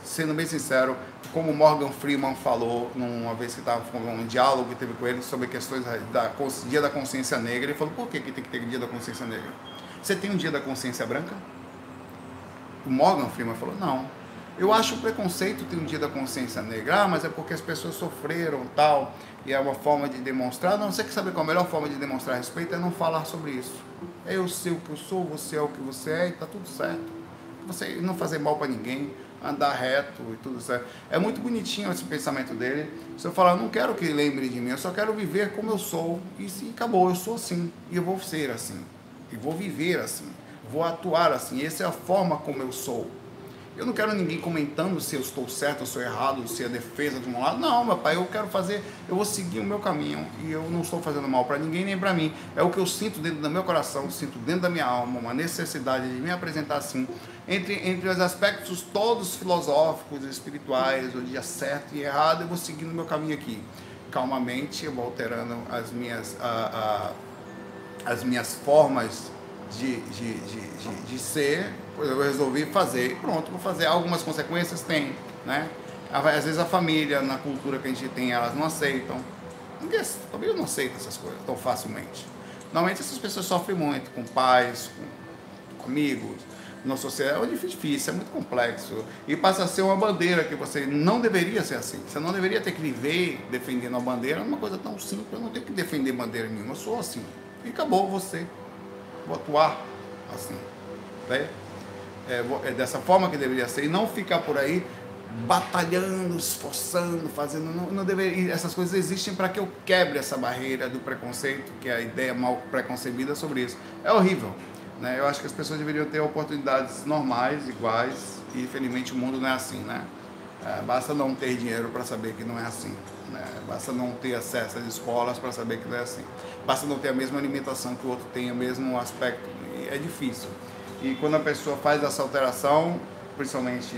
sendo bem sincero, como Morgan Freeman falou numa vez que estava com um diálogo que teve com ele sobre questões da dia da consciência negra, ele falou: por que, que tem que ter dia da consciência negra? Você tem um dia da consciência branca? O Morgan Freeman falou: não. Eu acho o preconceito ter um dia da consciência negra, ah, mas é porque as pessoas sofreram tal, e é uma forma de demonstrar. Não, você quer saber qual a melhor forma de demonstrar respeito é não falar sobre isso. É eu sei o que eu sou, você é o que você é, e está tudo certo. Você não fazer mal para ninguém, andar reto e tudo certo. É muito bonitinho esse pensamento dele. Se eu falar, eu não quero que lembre de mim, eu só quero viver como eu sou. E sim, acabou, eu sou assim. E eu vou ser assim. E vou viver assim. Vou atuar assim. Essa é a forma como eu sou. Eu não quero ninguém comentando se eu estou certo ou sou errado, se é defesa de um lado. Não, meu pai, eu quero fazer, eu vou seguir o meu caminho e eu não estou fazendo mal para ninguém nem para mim. É o que eu sinto dentro do meu coração, sinto dentro da minha alma, uma necessidade de me apresentar assim, entre, entre os aspectos todos filosóficos, espirituais, o dia certo e errado, eu vou seguindo meu caminho aqui. Calmamente, eu vou alterando as minhas, a, a, as minhas formas de, de, de, de, de ser eu resolvi fazer, pronto, vou fazer. Algumas consequências tem, né? Às vezes a família, na cultura que a gente tem, elas não aceitam. Ninguém, a família não aceita essas coisas tão facilmente. Normalmente essas pessoas sofrem muito com pais, com amigos, na sociedade. É difícil, é muito complexo. E passa a ser uma bandeira que você não deveria ser assim. Você não deveria ter que viver defendendo a bandeira, uma coisa tão simples. Eu não tenho que defender bandeira nenhuma, eu sou assim. E acabou você. Vou atuar assim. Né? é, é dessa forma que deveria ser, e não ficar por aí batalhando, esforçando, fazendo. Não, não deveria, essas coisas existem para que eu quebre essa barreira do preconceito, que é a ideia mal preconcebida sobre isso. É horrível. Né? Eu acho que as pessoas deveriam ter oportunidades normais, iguais, e infelizmente o mundo não é assim. Né? É, basta não ter dinheiro para saber que não é assim. Né? Basta não ter acesso às escolas para saber que não é assim. Basta não ter a mesma alimentação que o outro tem, o mesmo aspecto. É difícil. E quando a pessoa faz essa alteração, principalmente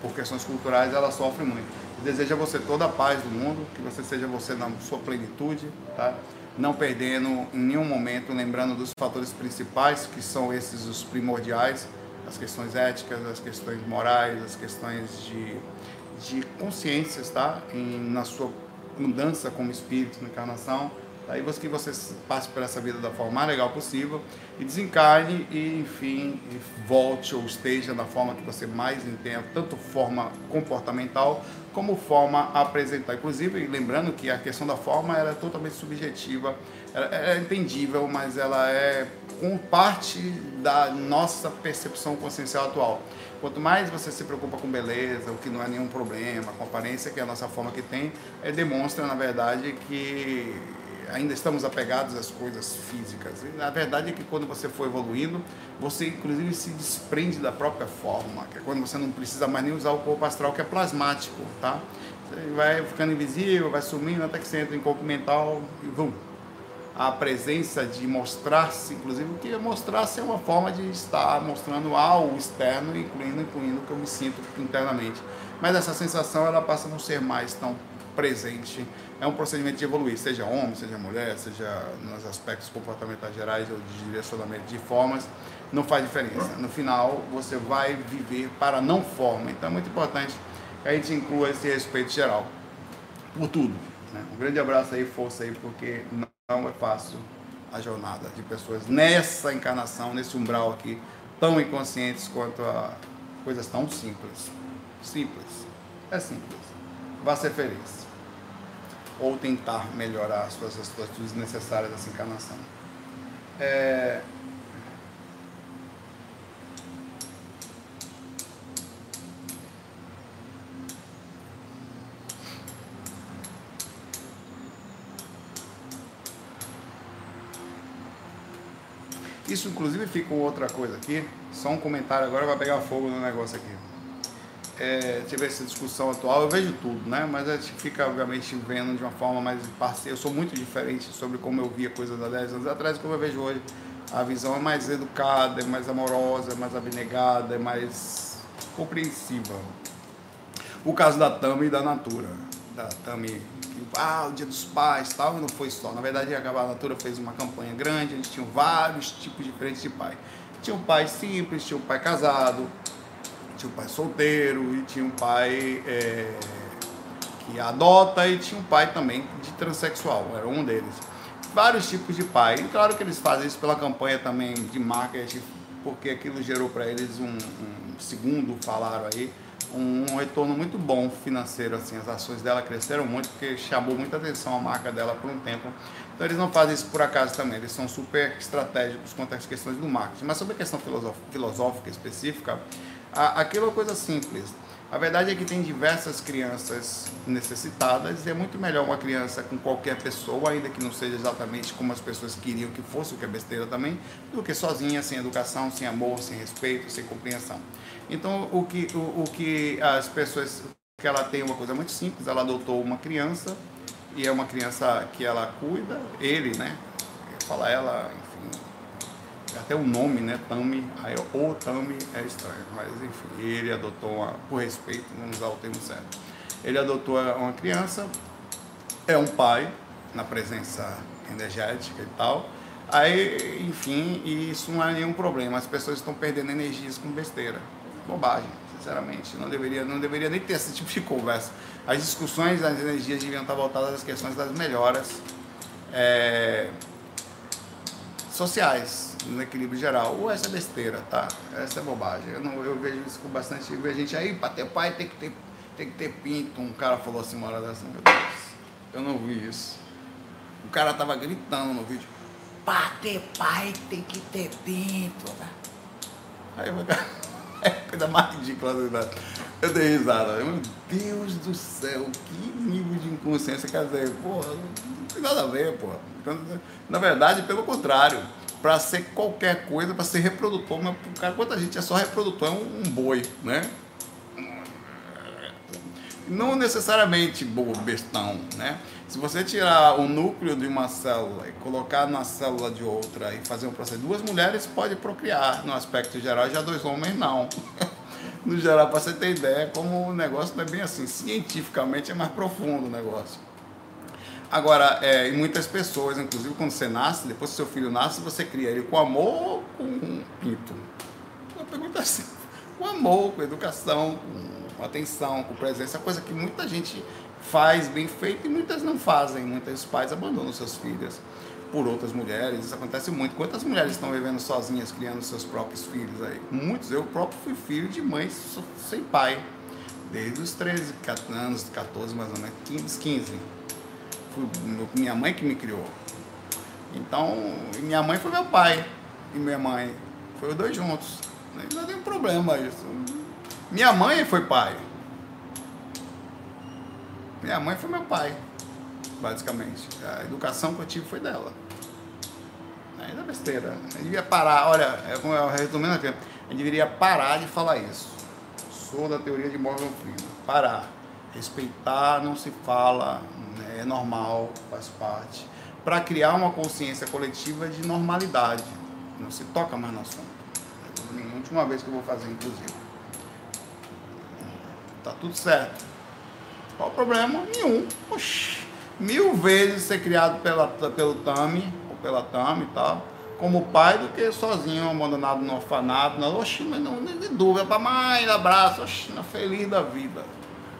por questões culturais, ela sofre muito. Deseja você toda a paz do mundo, que você seja você na sua plenitude, tá? Não perdendo em nenhum momento, lembrando dos fatores principais, que são esses os primordiais, as questões éticas, as questões morais, as questões de, de consciências, tá? Em, na sua mudança como espírito na encarnação. Daí você que você passe por essa vida da forma mais legal possível e desencarne e, enfim, volte ou esteja da forma que você mais entenda, tanto forma comportamental como forma a apresentar. Inclusive, lembrando que a questão da forma era totalmente subjetiva, é entendível, mas ela é com parte da nossa percepção consciencial atual. Quanto mais você se preocupa com beleza, o que não é nenhum problema, com aparência, que é a nossa forma que tem, é, demonstra, na verdade, que ainda estamos apegados às coisas físicas. E a verdade é que quando você for evoluindo, você inclusive se desprende da própria forma, que é quando você não precisa mais nem usar o corpo astral, que é plasmático, tá? Você vai ficando invisível, vai sumindo até que você entra em corpo mental e vum. A presença de mostrar-se, inclusive, que mostrar-se é uma forma de estar mostrando ao externo, incluindo, incluindo o que eu me sinto internamente. Mas essa sensação ela passa a não ser mais tão presente. É um procedimento de evoluir, seja homem, seja mulher, seja nos aspectos comportamentais gerais ou de direcionamento de formas, não faz diferença. No final, você vai viver para não forma. Então é muito importante que a gente inclua esse respeito geral por tudo. Né? Um grande abraço aí, força aí, porque não é fácil a jornada de pessoas nessa encarnação, nesse umbral aqui, tão inconscientes quanto a coisas tão simples. Simples. É simples. Vá ser feliz ou tentar melhorar as suas atitudes necessárias dessa encarnação. É... Isso inclusive fica outra coisa aqui, só um comentário agora vai pegar fogo no negócio aqui é, tive essa discussão atual, eu vejo tudo, né? Mas a gente fica, obviamente, vendo de uma forma mais parceira. Eu sou muito diferente sobre como eu via coisas há 10 anos atrás e como eu vejo hoje. A visão é mais educada, é mais amorosa, é mais abnegada, é mais compreensiva. O caso da Tami e da Natura. Da Tami, ah, o Dia dos Pais tal, e não foi só. Na verdade, a Natura fez uma campanha grande, a gente tinha vários tipos diferentes de pai. Tinha um pai simples, tinha um pai casado, tinha um pai solteiro e tinha um pai é, que adota e tinha um pai também de transexual, era um deles. Vários tipos de pai. E claro que eles fazem isso pela campanha também de marketing, porque aquilo gerou para eles um, um, segundo falaram aí, um, um, retorno muito bom financeiro. Assim, as ações dela cresceram muito porque chamou muita atenção a marca dela por um tempo. Então eles não fazem isso por acaso também, eles são super estratégicos quanto às questões do marketing. Mas sobre a questão filosófica específica, aquilo é uma coisa simples. A verdade é que tem diversas crianças necessitadas e é muito melhor uma criança com qualquer pessoa, ainda que não seja exatamente como as pessoas queriam que fosse, o que é besteira também, do que sozinha, sem educação, sem amor, sem respeito, sem compreensão. Então, o que, o, o que as pessoas, que ela tem uma coisa muito simples, ela adotou uma criança e é uma criança que ela cuida, ele, né? Fala ela, até o nome, né, Tami, aí o Tami é estranho, mas enfim, ele adotou, uma, por respeito, vamos usar o termo certo, ele adotou uma criança, é um pai, na presença energética e tal, aí, enfim, isso não é nenhum problema, as pessoas estão perdendo energias com besteira, bobagem, sinceramente, não deveria, não deveria nem ter esse tipo de conversa, as discussões das energias deviam estar voltadas às questões das melhoras, é, sociais, no equilíbrio geral. Ou essa é besteira, tá? Essa é bobagem. Eu, não, eu vejo isso com bastante. Eu vejo gente aí, pra ter pai tem que ter, tem que ter pinto. Um cara falou assim uma hora dessa, meu Deus. Eu não vi isso. O cara tava gritando no vídeo. Pra ter pai tem que ter pinto. Né? Aí eu é coisa mais ridícula da verdade. Eu dei risada. Meu Deus do céu, que nível de inconsciência quer dizer? Porra, não tem nada a ver, porra. Na verdade, pelo contrário, para ser qualquer coisa, para ser reprodutor, mas cara, quanta gente é só reprodutor, é um, um boi, né? Não necessariamente bestão, né? Se você tirar o núcleo de uma célula e colocar na célula de outra e fazer um processo, duas mulheres pode procriar no aspecto geral, já dois homens não. no geral, para você ter ideia, como o negócio não é bem assim. Cientificamente é mais profundo o negócio. Agora, é, muitas pessoas, inclusive quando você nasce, depois que seu filho nasce, você cria ele com amor ou com pinto? pergunto assim, com amor, com educação, com atenção, com presença, coisa que muita gente faz bem feito e muitas não fazem. Muitos pais abandonam seus filhos por outras mulheres. Isso acontece muito. Quantas mulheres estão vivendo sozinhas, criando seus próprios filhos aí? Muitos. Eu próprio fui filho de mãe sem pai. Desde os 13 anos, 14 mais ou menos, 15. 15. Foi minha mãe que me criou. Então, minha mãe foi meu pai. E minha mãe foi os dois juntos. Não tem problema isso. Minha mãe foi pai. Minha mãe foi meu pai, basicamente. A educação que eu tive foi dela. Aí é besteira. A devia parar, olha, é eu resumindo aqui, gente deveria parar de falar isso. Sou da teoria de Morgan Freeman. Parar. Respeitar não se fala? É normal, faz parte. Para criar uma consciência coletiva de normalidade. Não se toca mais no assunto. É a última vez que eu vou fazer, inclusive. Tá tudo certo. Qual o problema? Nenhum. Oxi. Mil vezes ser criado pela, pelo Tami, ou pela Tami e tal, como pai, do que sozinho, abandonado no orfanato. Não, oxi, mas não, nem de dúvida. Para mãe, abraço, oxi, feliz da vida.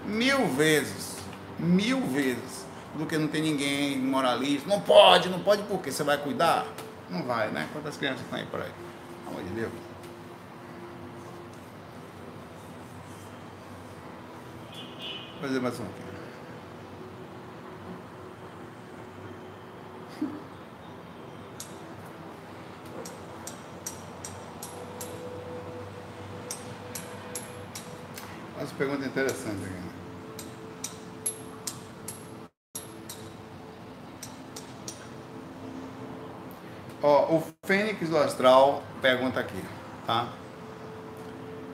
Mil vezes. Mil vezes. Do que não tem ninguém moralista. Não pode, não pode por quê? Você vai cuidar? Não vai, né? Quantas crianças estão aí por aí? Pelo amor de Deus. Fazer mais um aqui. Pergunta interessante aqui. Ó, o Fênix do Astral pergunta aqui, tá?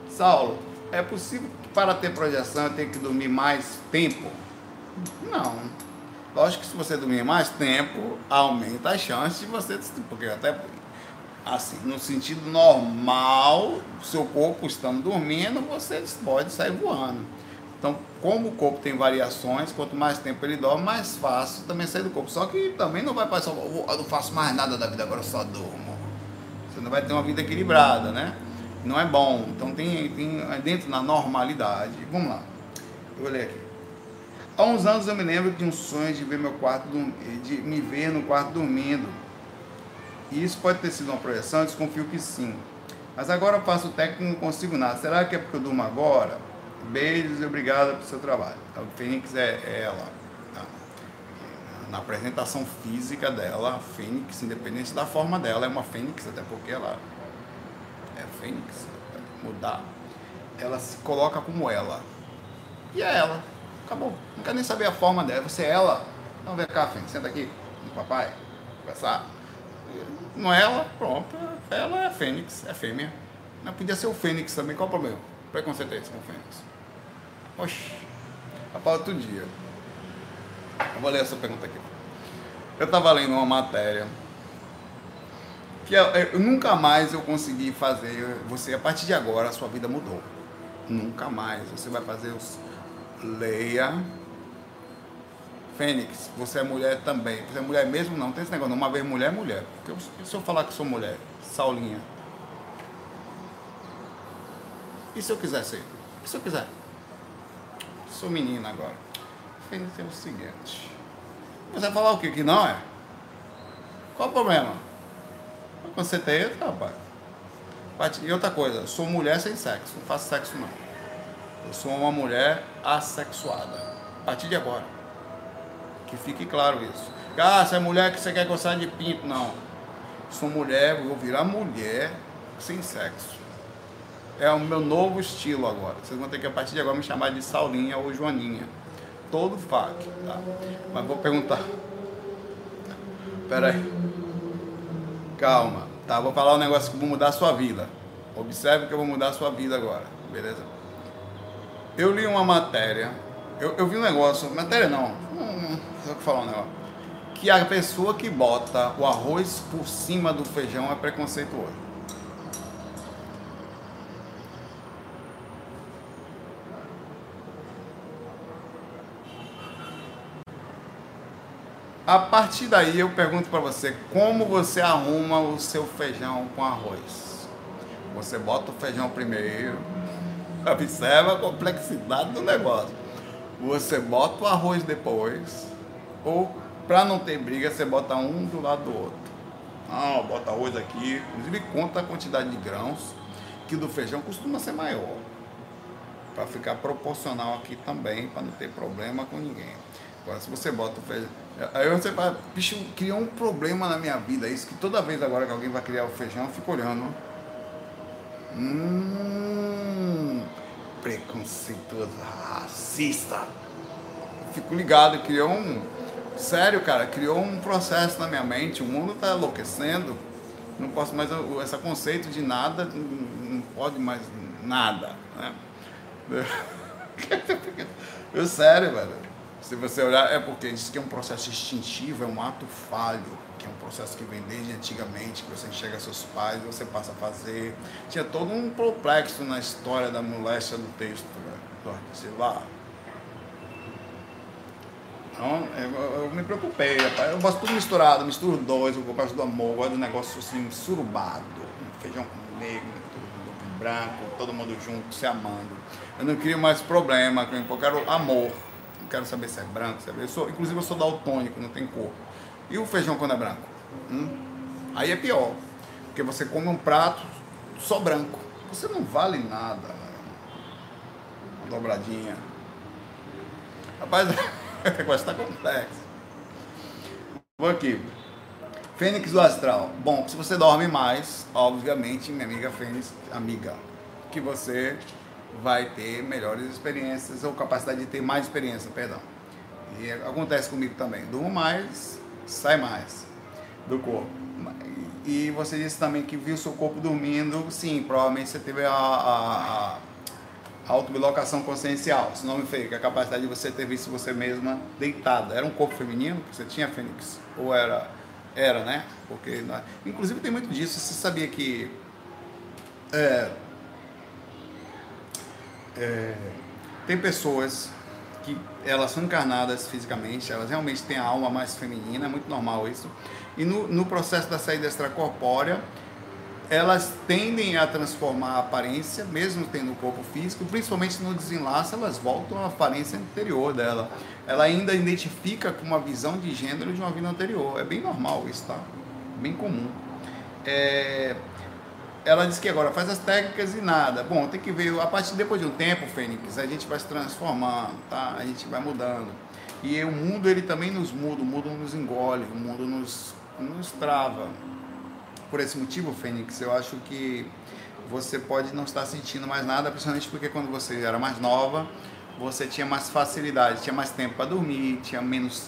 Saulo, é possível para ter projeção eu tenho que dormir mais tempo? Não. Lógico que se você dormir mais tempo, aumenta a chance de você. Porque até assim, no sentido normal, seu corpo estando dormindo, você pode sair voando. Então, como o corpo tem variações, quanto mais tempo ele dorme, mais fácil também sair do corpo. Só que também não vai passar, eu não faço mais nada da vida, agora eu só durmo. Você não vai ter uma vida equilibrada, né? não é bom. Então tem, tem dentro da normalidade. Vamos lá. Eu vou ler aqui. Há uns anos eu me lembro de um sonho de ver meu quarto de me ver no quarto dormindo. E isso pode ter sido uma projeção, desconfio que sim. Mas agora eu faço técnico e não consigo nada. Será que é porque eu durmo agora? Beijos e obrigado pelo seu trabalho. Então, o Fênix é, é ela. Tá? Na apresentação física dela, a Fênix, independente da forma dela, é uma Fênix, até porque ela é Fênix, mudar, ela se coloca como ela. E é ela. Acabou. Não quer nem saber a forma dela. Você é ela. Vamos ver cá, Fênix. Senta aqui com o papai. Conversar. Não é ela, pronto. Ela é Fênix, é fêmea. Não podia ser o Fênix também. Qual o problema? Preconceito é esse com o Fênix. Oxi. Rapaz, outro dia. Eu vou ler essa pergunta aqui. Eu estava lendo uma matéria que eu, eu, nunca mais eu consegui fazer. Você, a partir de agora, a sua vida mudou. Nunca mais. Você vai fazer os. Leia. Fênix, você é mulher também. Você é mulher mesmo? Não, tem esse negócio. Uma vez mulher, mulher. Eu, se eu falar que sou mulher? Saulinha. E se eu quiser ser? E se eu quiser? Sou menina agora. Fênix é o seguinte. Você vai falar o quê? Que não é? Qual o problema? Com certeza, rapaz. E outra coisa, sou mulher sem sexo, não faço sexo não. Eu sou uma mulher assexuada. A partir de agora. Que fique claro isso. Ah, você é mulher que você quer gostar de pinto. Não. Sou mulher, vou virar mulher sem sexo. É o meu novo estilo agora. Vocês vão ter que a partir de agora me chamar de Saulinha ou Joaninha. Todo fac, tá? Mas vou perguntar. Pera aí. Calma, tá? Vou falar um negócio que vou mudar a sua vida. Observe que eu vou mudar a sua vida agora, beleza? Eu li uma matéria, eu, eu vi um negócio, matéria não, hum, eu falar um negócio, que a pessoa que bota o arroz por cima do feijão é preconceituoso. A partir daí eu pergunto para você, como você arruma o seu feijão com arroz? Você bota o feijão primeiro, observa a complexidade do negócio. Você bota o arroz depois, ou para não ter briga, você bota um do lado do outro. Ah, bota arroz aqui, inclusive conta a quantidade de grãos, que do feijão costuma ser maior. Para ficar proporcional aqui também, para não ter problema com ninguém. Agora, se você bota o feijão. Aí você fala, bicho, criou um problema na minha vida. Isso que toda vez agora que alguém vai criar o feijão, eu fico olhando. Hum, preconceituoso, racista. Fico ligado, criou um. Sério, cara, criou um processo na minha mente. O mundo tá enlouquecendo. Não posso mais. Esse conceito de nada, não pode mais nada. Né? Eu, sério, velho. Se você olhar, é porque diz que é um processo instintivo, é um ato falho, que é um processo que vem desde antigamente, que você enxerga seus pais, você passa a fazer. Tinha todo um complexo na história da moléstia do texto, velho. sei lá. Então, eu, eu, me preocupei, rapaz. Eu gosto tudo misturado, misturo dois, eu gosto do amor, gosto do negócio assim, surubado. Feijão com negro, tudo branco, todo mundo junto, se amando. Eu não queria mais problema, eu quero amor. Não quero saber se é branco, se é eu sou, Inclusive eu sou daltônico, não tem cor. E o feijão quando é branco? Hum? Aí é pior. Porque você come um prato só branco. Você não vale nada. Uma dobradinha. Rapaz, o negócio está complexo. Vou aqui. Fênix do Astral. Bom, se você dorme mais, obviamente, minha amiga Fênix, amiga, que você vai ter melhores experiências ou capacidade de ter mais experiência, perdão. E acontece comigo também. Durmo mais, sai mais do corpo. E você disse também que viu seu corpo dormindo. Sim, provavelmente você teve a, a, a autobilocação consciencial. Se não me fez, a capacidade de você ter visto você mesma deitada. Era um corpo feminino que você tinha, Fênix? Ou era? Era, né? Porque, inclusive, tem muito disso. Você sabia que. É, é, tem pessoas que elas são encarnadas fisicamente, elas realmente têm a alma mais feminina, é muito normal isso. E no, no processo da saída extracorpórea, elas tendem a transformar a aparência, mesmo tendo o corpo físico, principalmente no desenlace, elas voltam à aparência anterior dela. Ela ainda identifica com uma visão de gênero de uma vida anterior. É bem normal isso, tá? Bem comum. É, ela disse que agora faz as técnicas e nada. Bom, tem que ver, a partir depois de um tempo, Fênix, a gente vai se transformando, tá? A gente vai mudando. E o mundo, ele também nos muda, o mundo nos engole, o mundo nos, nos trava. Por esse motivo, Fênix, eu acho que você pode não estar sentindo mais nada, principalmente porque quando você era mais nova, você tinha mais facilidade, tinha mais tempo para dormir, tinha menos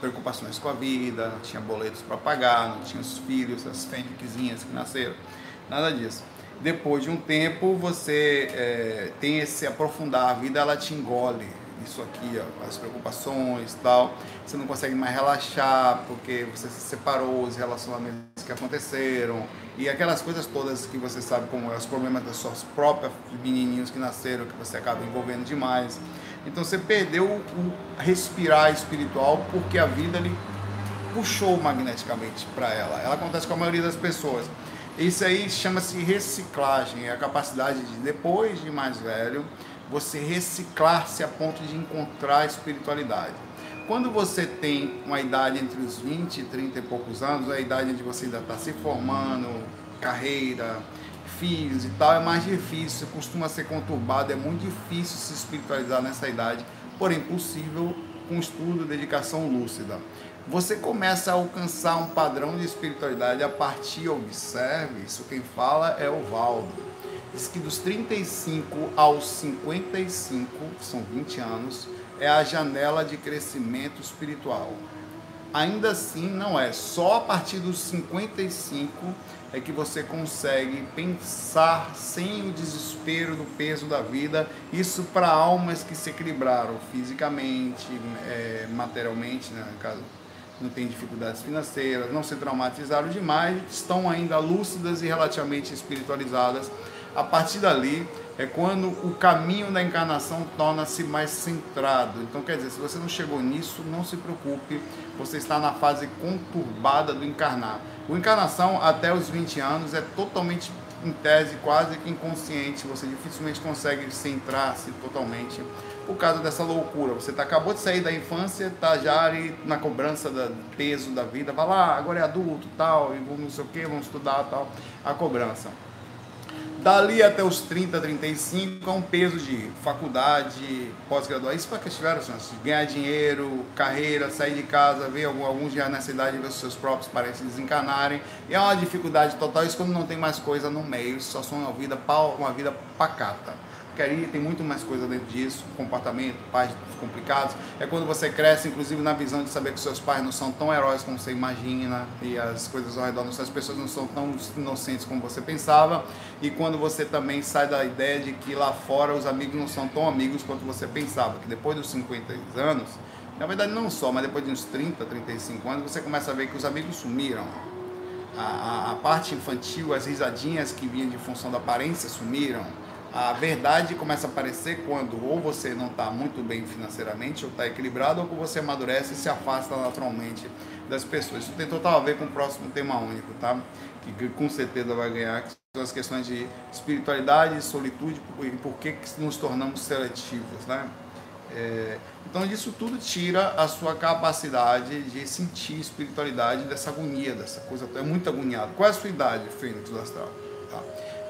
preocupações com a vida, tinha boletos para pagar, não tinha os filhos, as fênixinhas que nasceram. Nada disso. Depois de um tempo, você é, tem esse aprofundar, a vida ela te engole. Isso aqui, ó, as preocupações tal. Você não consegue mais relaxar porque você se separou, os relacionamentos que aconteceram e aquelas coisas todas que você sabe como é, os problemas das suas próprias menininhos que nasceram, que você acaba envolvendo demais. Então você perdeu o respirar espiritual porque a vida lhe puxou magneticamente para ela. Ela acontece com a maioria das pessoas. Isso aí chama-se reciclagem, é a capacidade de, depois de mais velho, você reciclar-se a ponto de encontrar a espiritualidade. Quando você tem uma idade entre os 20 e 30 e poucos anos, a idade onde você ainda está se formando, carreira, filhos e tal, é mais difícil, costuma ser conturbado, é muito difícil se espiritualizar nessa idade, porém possível com estudo, dedicação lúcida você começa a alcançar um padrão de espiritualidade a partir, observe, isso quem fala é o Valdo. Diz que dos 35 aos 55, são 20 anos, é a janela de crescimento espiritual. Ainda assim, não é. Só a partir dos 55 é que você consegue pensar sem o desespero do peso da vida. Isso para almas que se equilibraram fisicamente, é, materialmente, né, no caso não têm dificuldades financeiras, não se traumatizaram demais, estão ainda lúcidas e relativamente espiritualizadas, A partir dali é quando o caminho da encarnação torna-se mais centrado. Então, quer dizer, se você não chegou nisso, não se preocupe, você está na fase conturbada do encarnar. O encarnação até os 20 anos é totalmente em tese quase que inconsciente, você dificilmente consegue centrar-se totalmente por causa dessa loucura. Você tá, acabou de sair da infância, está já ali na cobrança do peso da vida, vai lá, agora é adulto, tal, e vamos não sei o que, vamos estudar, tal, a cobrança. Dali até os 30, 35 é um peso de faculdade, pós-graduação. Isso para que tiveram chances de ganhar dinheiro, carreira, sair de casa, ver alguns já nessa idade, ver os seus próprios parentes desencanarem. E é uma dificuldade total isso quando não tem mais coisa no meio, só são uma vida, uma vida pacata queria, tem muito mais coisa dentro disso, comportamento, pais complicados. É quando você cresce, inclusive na visão de saber que seus pais não são tão heróis como você imagina e as coisas ao redor, as pessoas não são tão inocentes como você pensava. E quando você também sai da ideia de que lá fora os amigos não são tão amigos quanto você pensava, que depois dos 50 anos, na verdade não só, mas depois de uns 30, 35 anos, você começa a ver que os amigos sumiram. A, a, a parte infantil, as risadinhas que vinham de função da aparência sumiram a verdade começa a aparecer quando ou você não está muito bem financeiramente, ou está equilibrado, ou você amadurece e se afasta naturalmente das pessoas. Isso tem total a ver com o próximo tema único, tá? Que com certeza vai ganhar, que são as questões de espiritualidade, solitude e por que, nos tornamos seletivos, né? É, então, disso tudo tira a sua capacidade de sentir espiritualidade dessa agonia, dessa coisa. É muito agoniado. Qual é a sua idade, Fênix do Astral? Tá?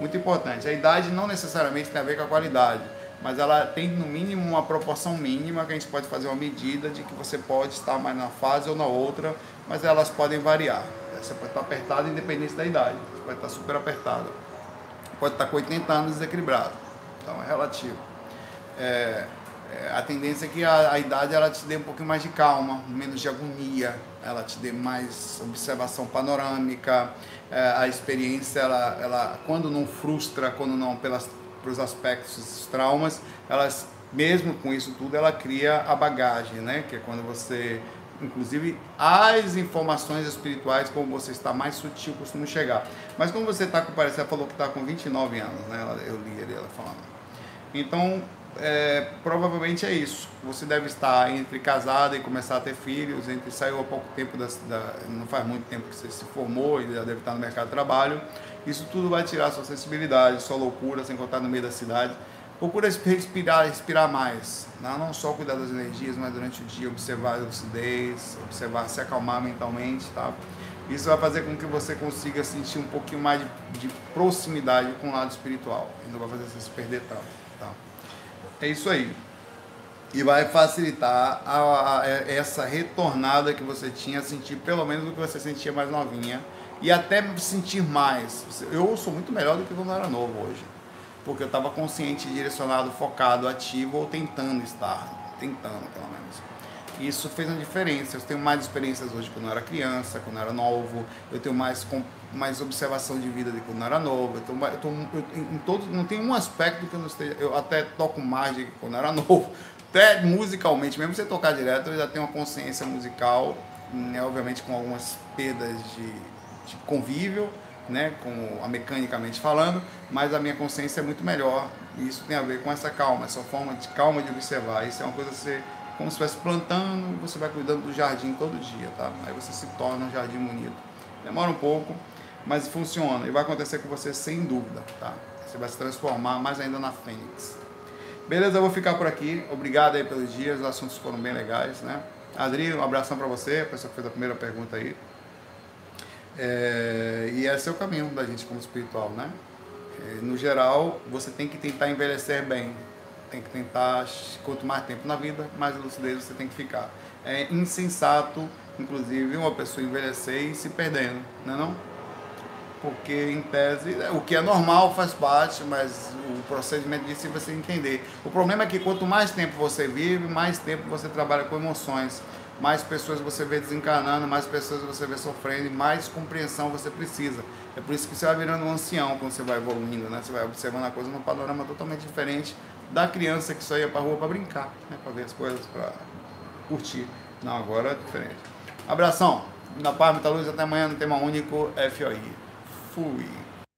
Muito importante. A idade não necessariamente tem a ver com a qualidade, mas ela tem no mínimo uma proporção mínima que a gente pode fazer uma medida de que você pode estar mais na fase ou na outra, mas elas podem variar. Você pode estar apertado independente da idade, você pode estar super apertado, pode estar com 80 anos desequilibrado, então é relativo. É, é, a tendência é que a, a, idade ela te dê um pouquinho mais de calma, menos de agonia, ela te dê mais observação panorâmica, a experiência, ela, ela, quando não frustra, quando não pelas, pelos aspectos, os traumas, elas, mesmo com isso tudo, ela cria a bagagem, né? Que é quando você, inclusive, as informações espirituais, como você está mais sutil, costumam chegar. Mas como você está com, parece, ela falou que está com 29 anos, né? Eu li ali ela falando. Então, é, provavelmente é isso. Você deve estar entre casada e começar a ter filhos, entre saiu há pouco tempo, da, da, não faz muito tempo que você se formou e já deve estar no mercado de trabalho. Isso tudo vai tirar sua sensibilidade, sua loucura, sem contar no meio da cidade. Procura respirar, respirar mais. Não, não só cuidar das energias, mas durante o dia observar a lucidez, observar, se acalmar mentalmente, tá? Isso vai fazer com que você consiga sentir um pouquinho mais de, de proximidade com o lado espiritual. E não vai fazer você se perder tanto, tá? É isso aí. E vai facilitar a, a, a, essa retornada que você tinha, sentir pelo menos o que você sentia mais novinha. E até sentir mais. Eu sou muito melhor do que quando eu era novo hoje. Porque eu estava consciente, direcionado, focado, ativo ou tentando estar. Tentando, pelo menos. Isso fez uma diferença. Eu tenho mais experiências hoje quando eu era criança, quando eu era novo. Eu tenho mais mais observação de vida de quando era novo. Tô, eu, tô, eu em todo, não tem um aspecto que eu não esteja. Eu até toco mais de quando era novo. Até musicalmente, mesmo você tocar direto, eu já tenho uma consciência musical, né, obviamente com algumas perdas de, de convívio, né, como a mecanicamente falando, mas a minha consciência é muito melhor. E isso tem a ver com essa calma, essa forma de calma de observar. Isso é uma coisa que você, como se estivesse plantando, você vai cuidando do jardim todo dia, tá? Aí você se torna um jardim bonito. Demora um pouco, mas funciona e vai acontecer com você sem dúvida, tá? Você vai se transformar mais ainda na Fênix. Beleza, eu vou ficar por aqui. Obrigado aí pelos dias, os assuntos foram bem legais, né? Adri, um abração para você, a pessoa que fez a primeira pergunta aí. É, e esse é o caminho da gente como espiritual, né? É, no geral, você tem que tentar envelhecer bem. Tem que tentar, quanto mais tempo na vida, mais lucidez você tem que ficar. É insensato, inclusive, uma pessoa envelhecer e se perdendo, não é não? Porque em tese o que é normal faz parte, mas o procedimento disso você entender. O problema é que quanto mais tempo você vive, mais tempo você trabalha com emoções, mais pessoas você vê desencarnando, mais pessoas você vê sofrendo mais compreensão você precisa. É por isso que você vai virando um ancião quando você vai evoluindo, né? Você vai observando a coisa num panorama totalmente diferente da criança que só ia para rua para brincar, né? Para ver as coisas, para curtir. Não, agora é diferente. Abração. Na paz, muita luz. Até amanhã no tema único FOI. Fui.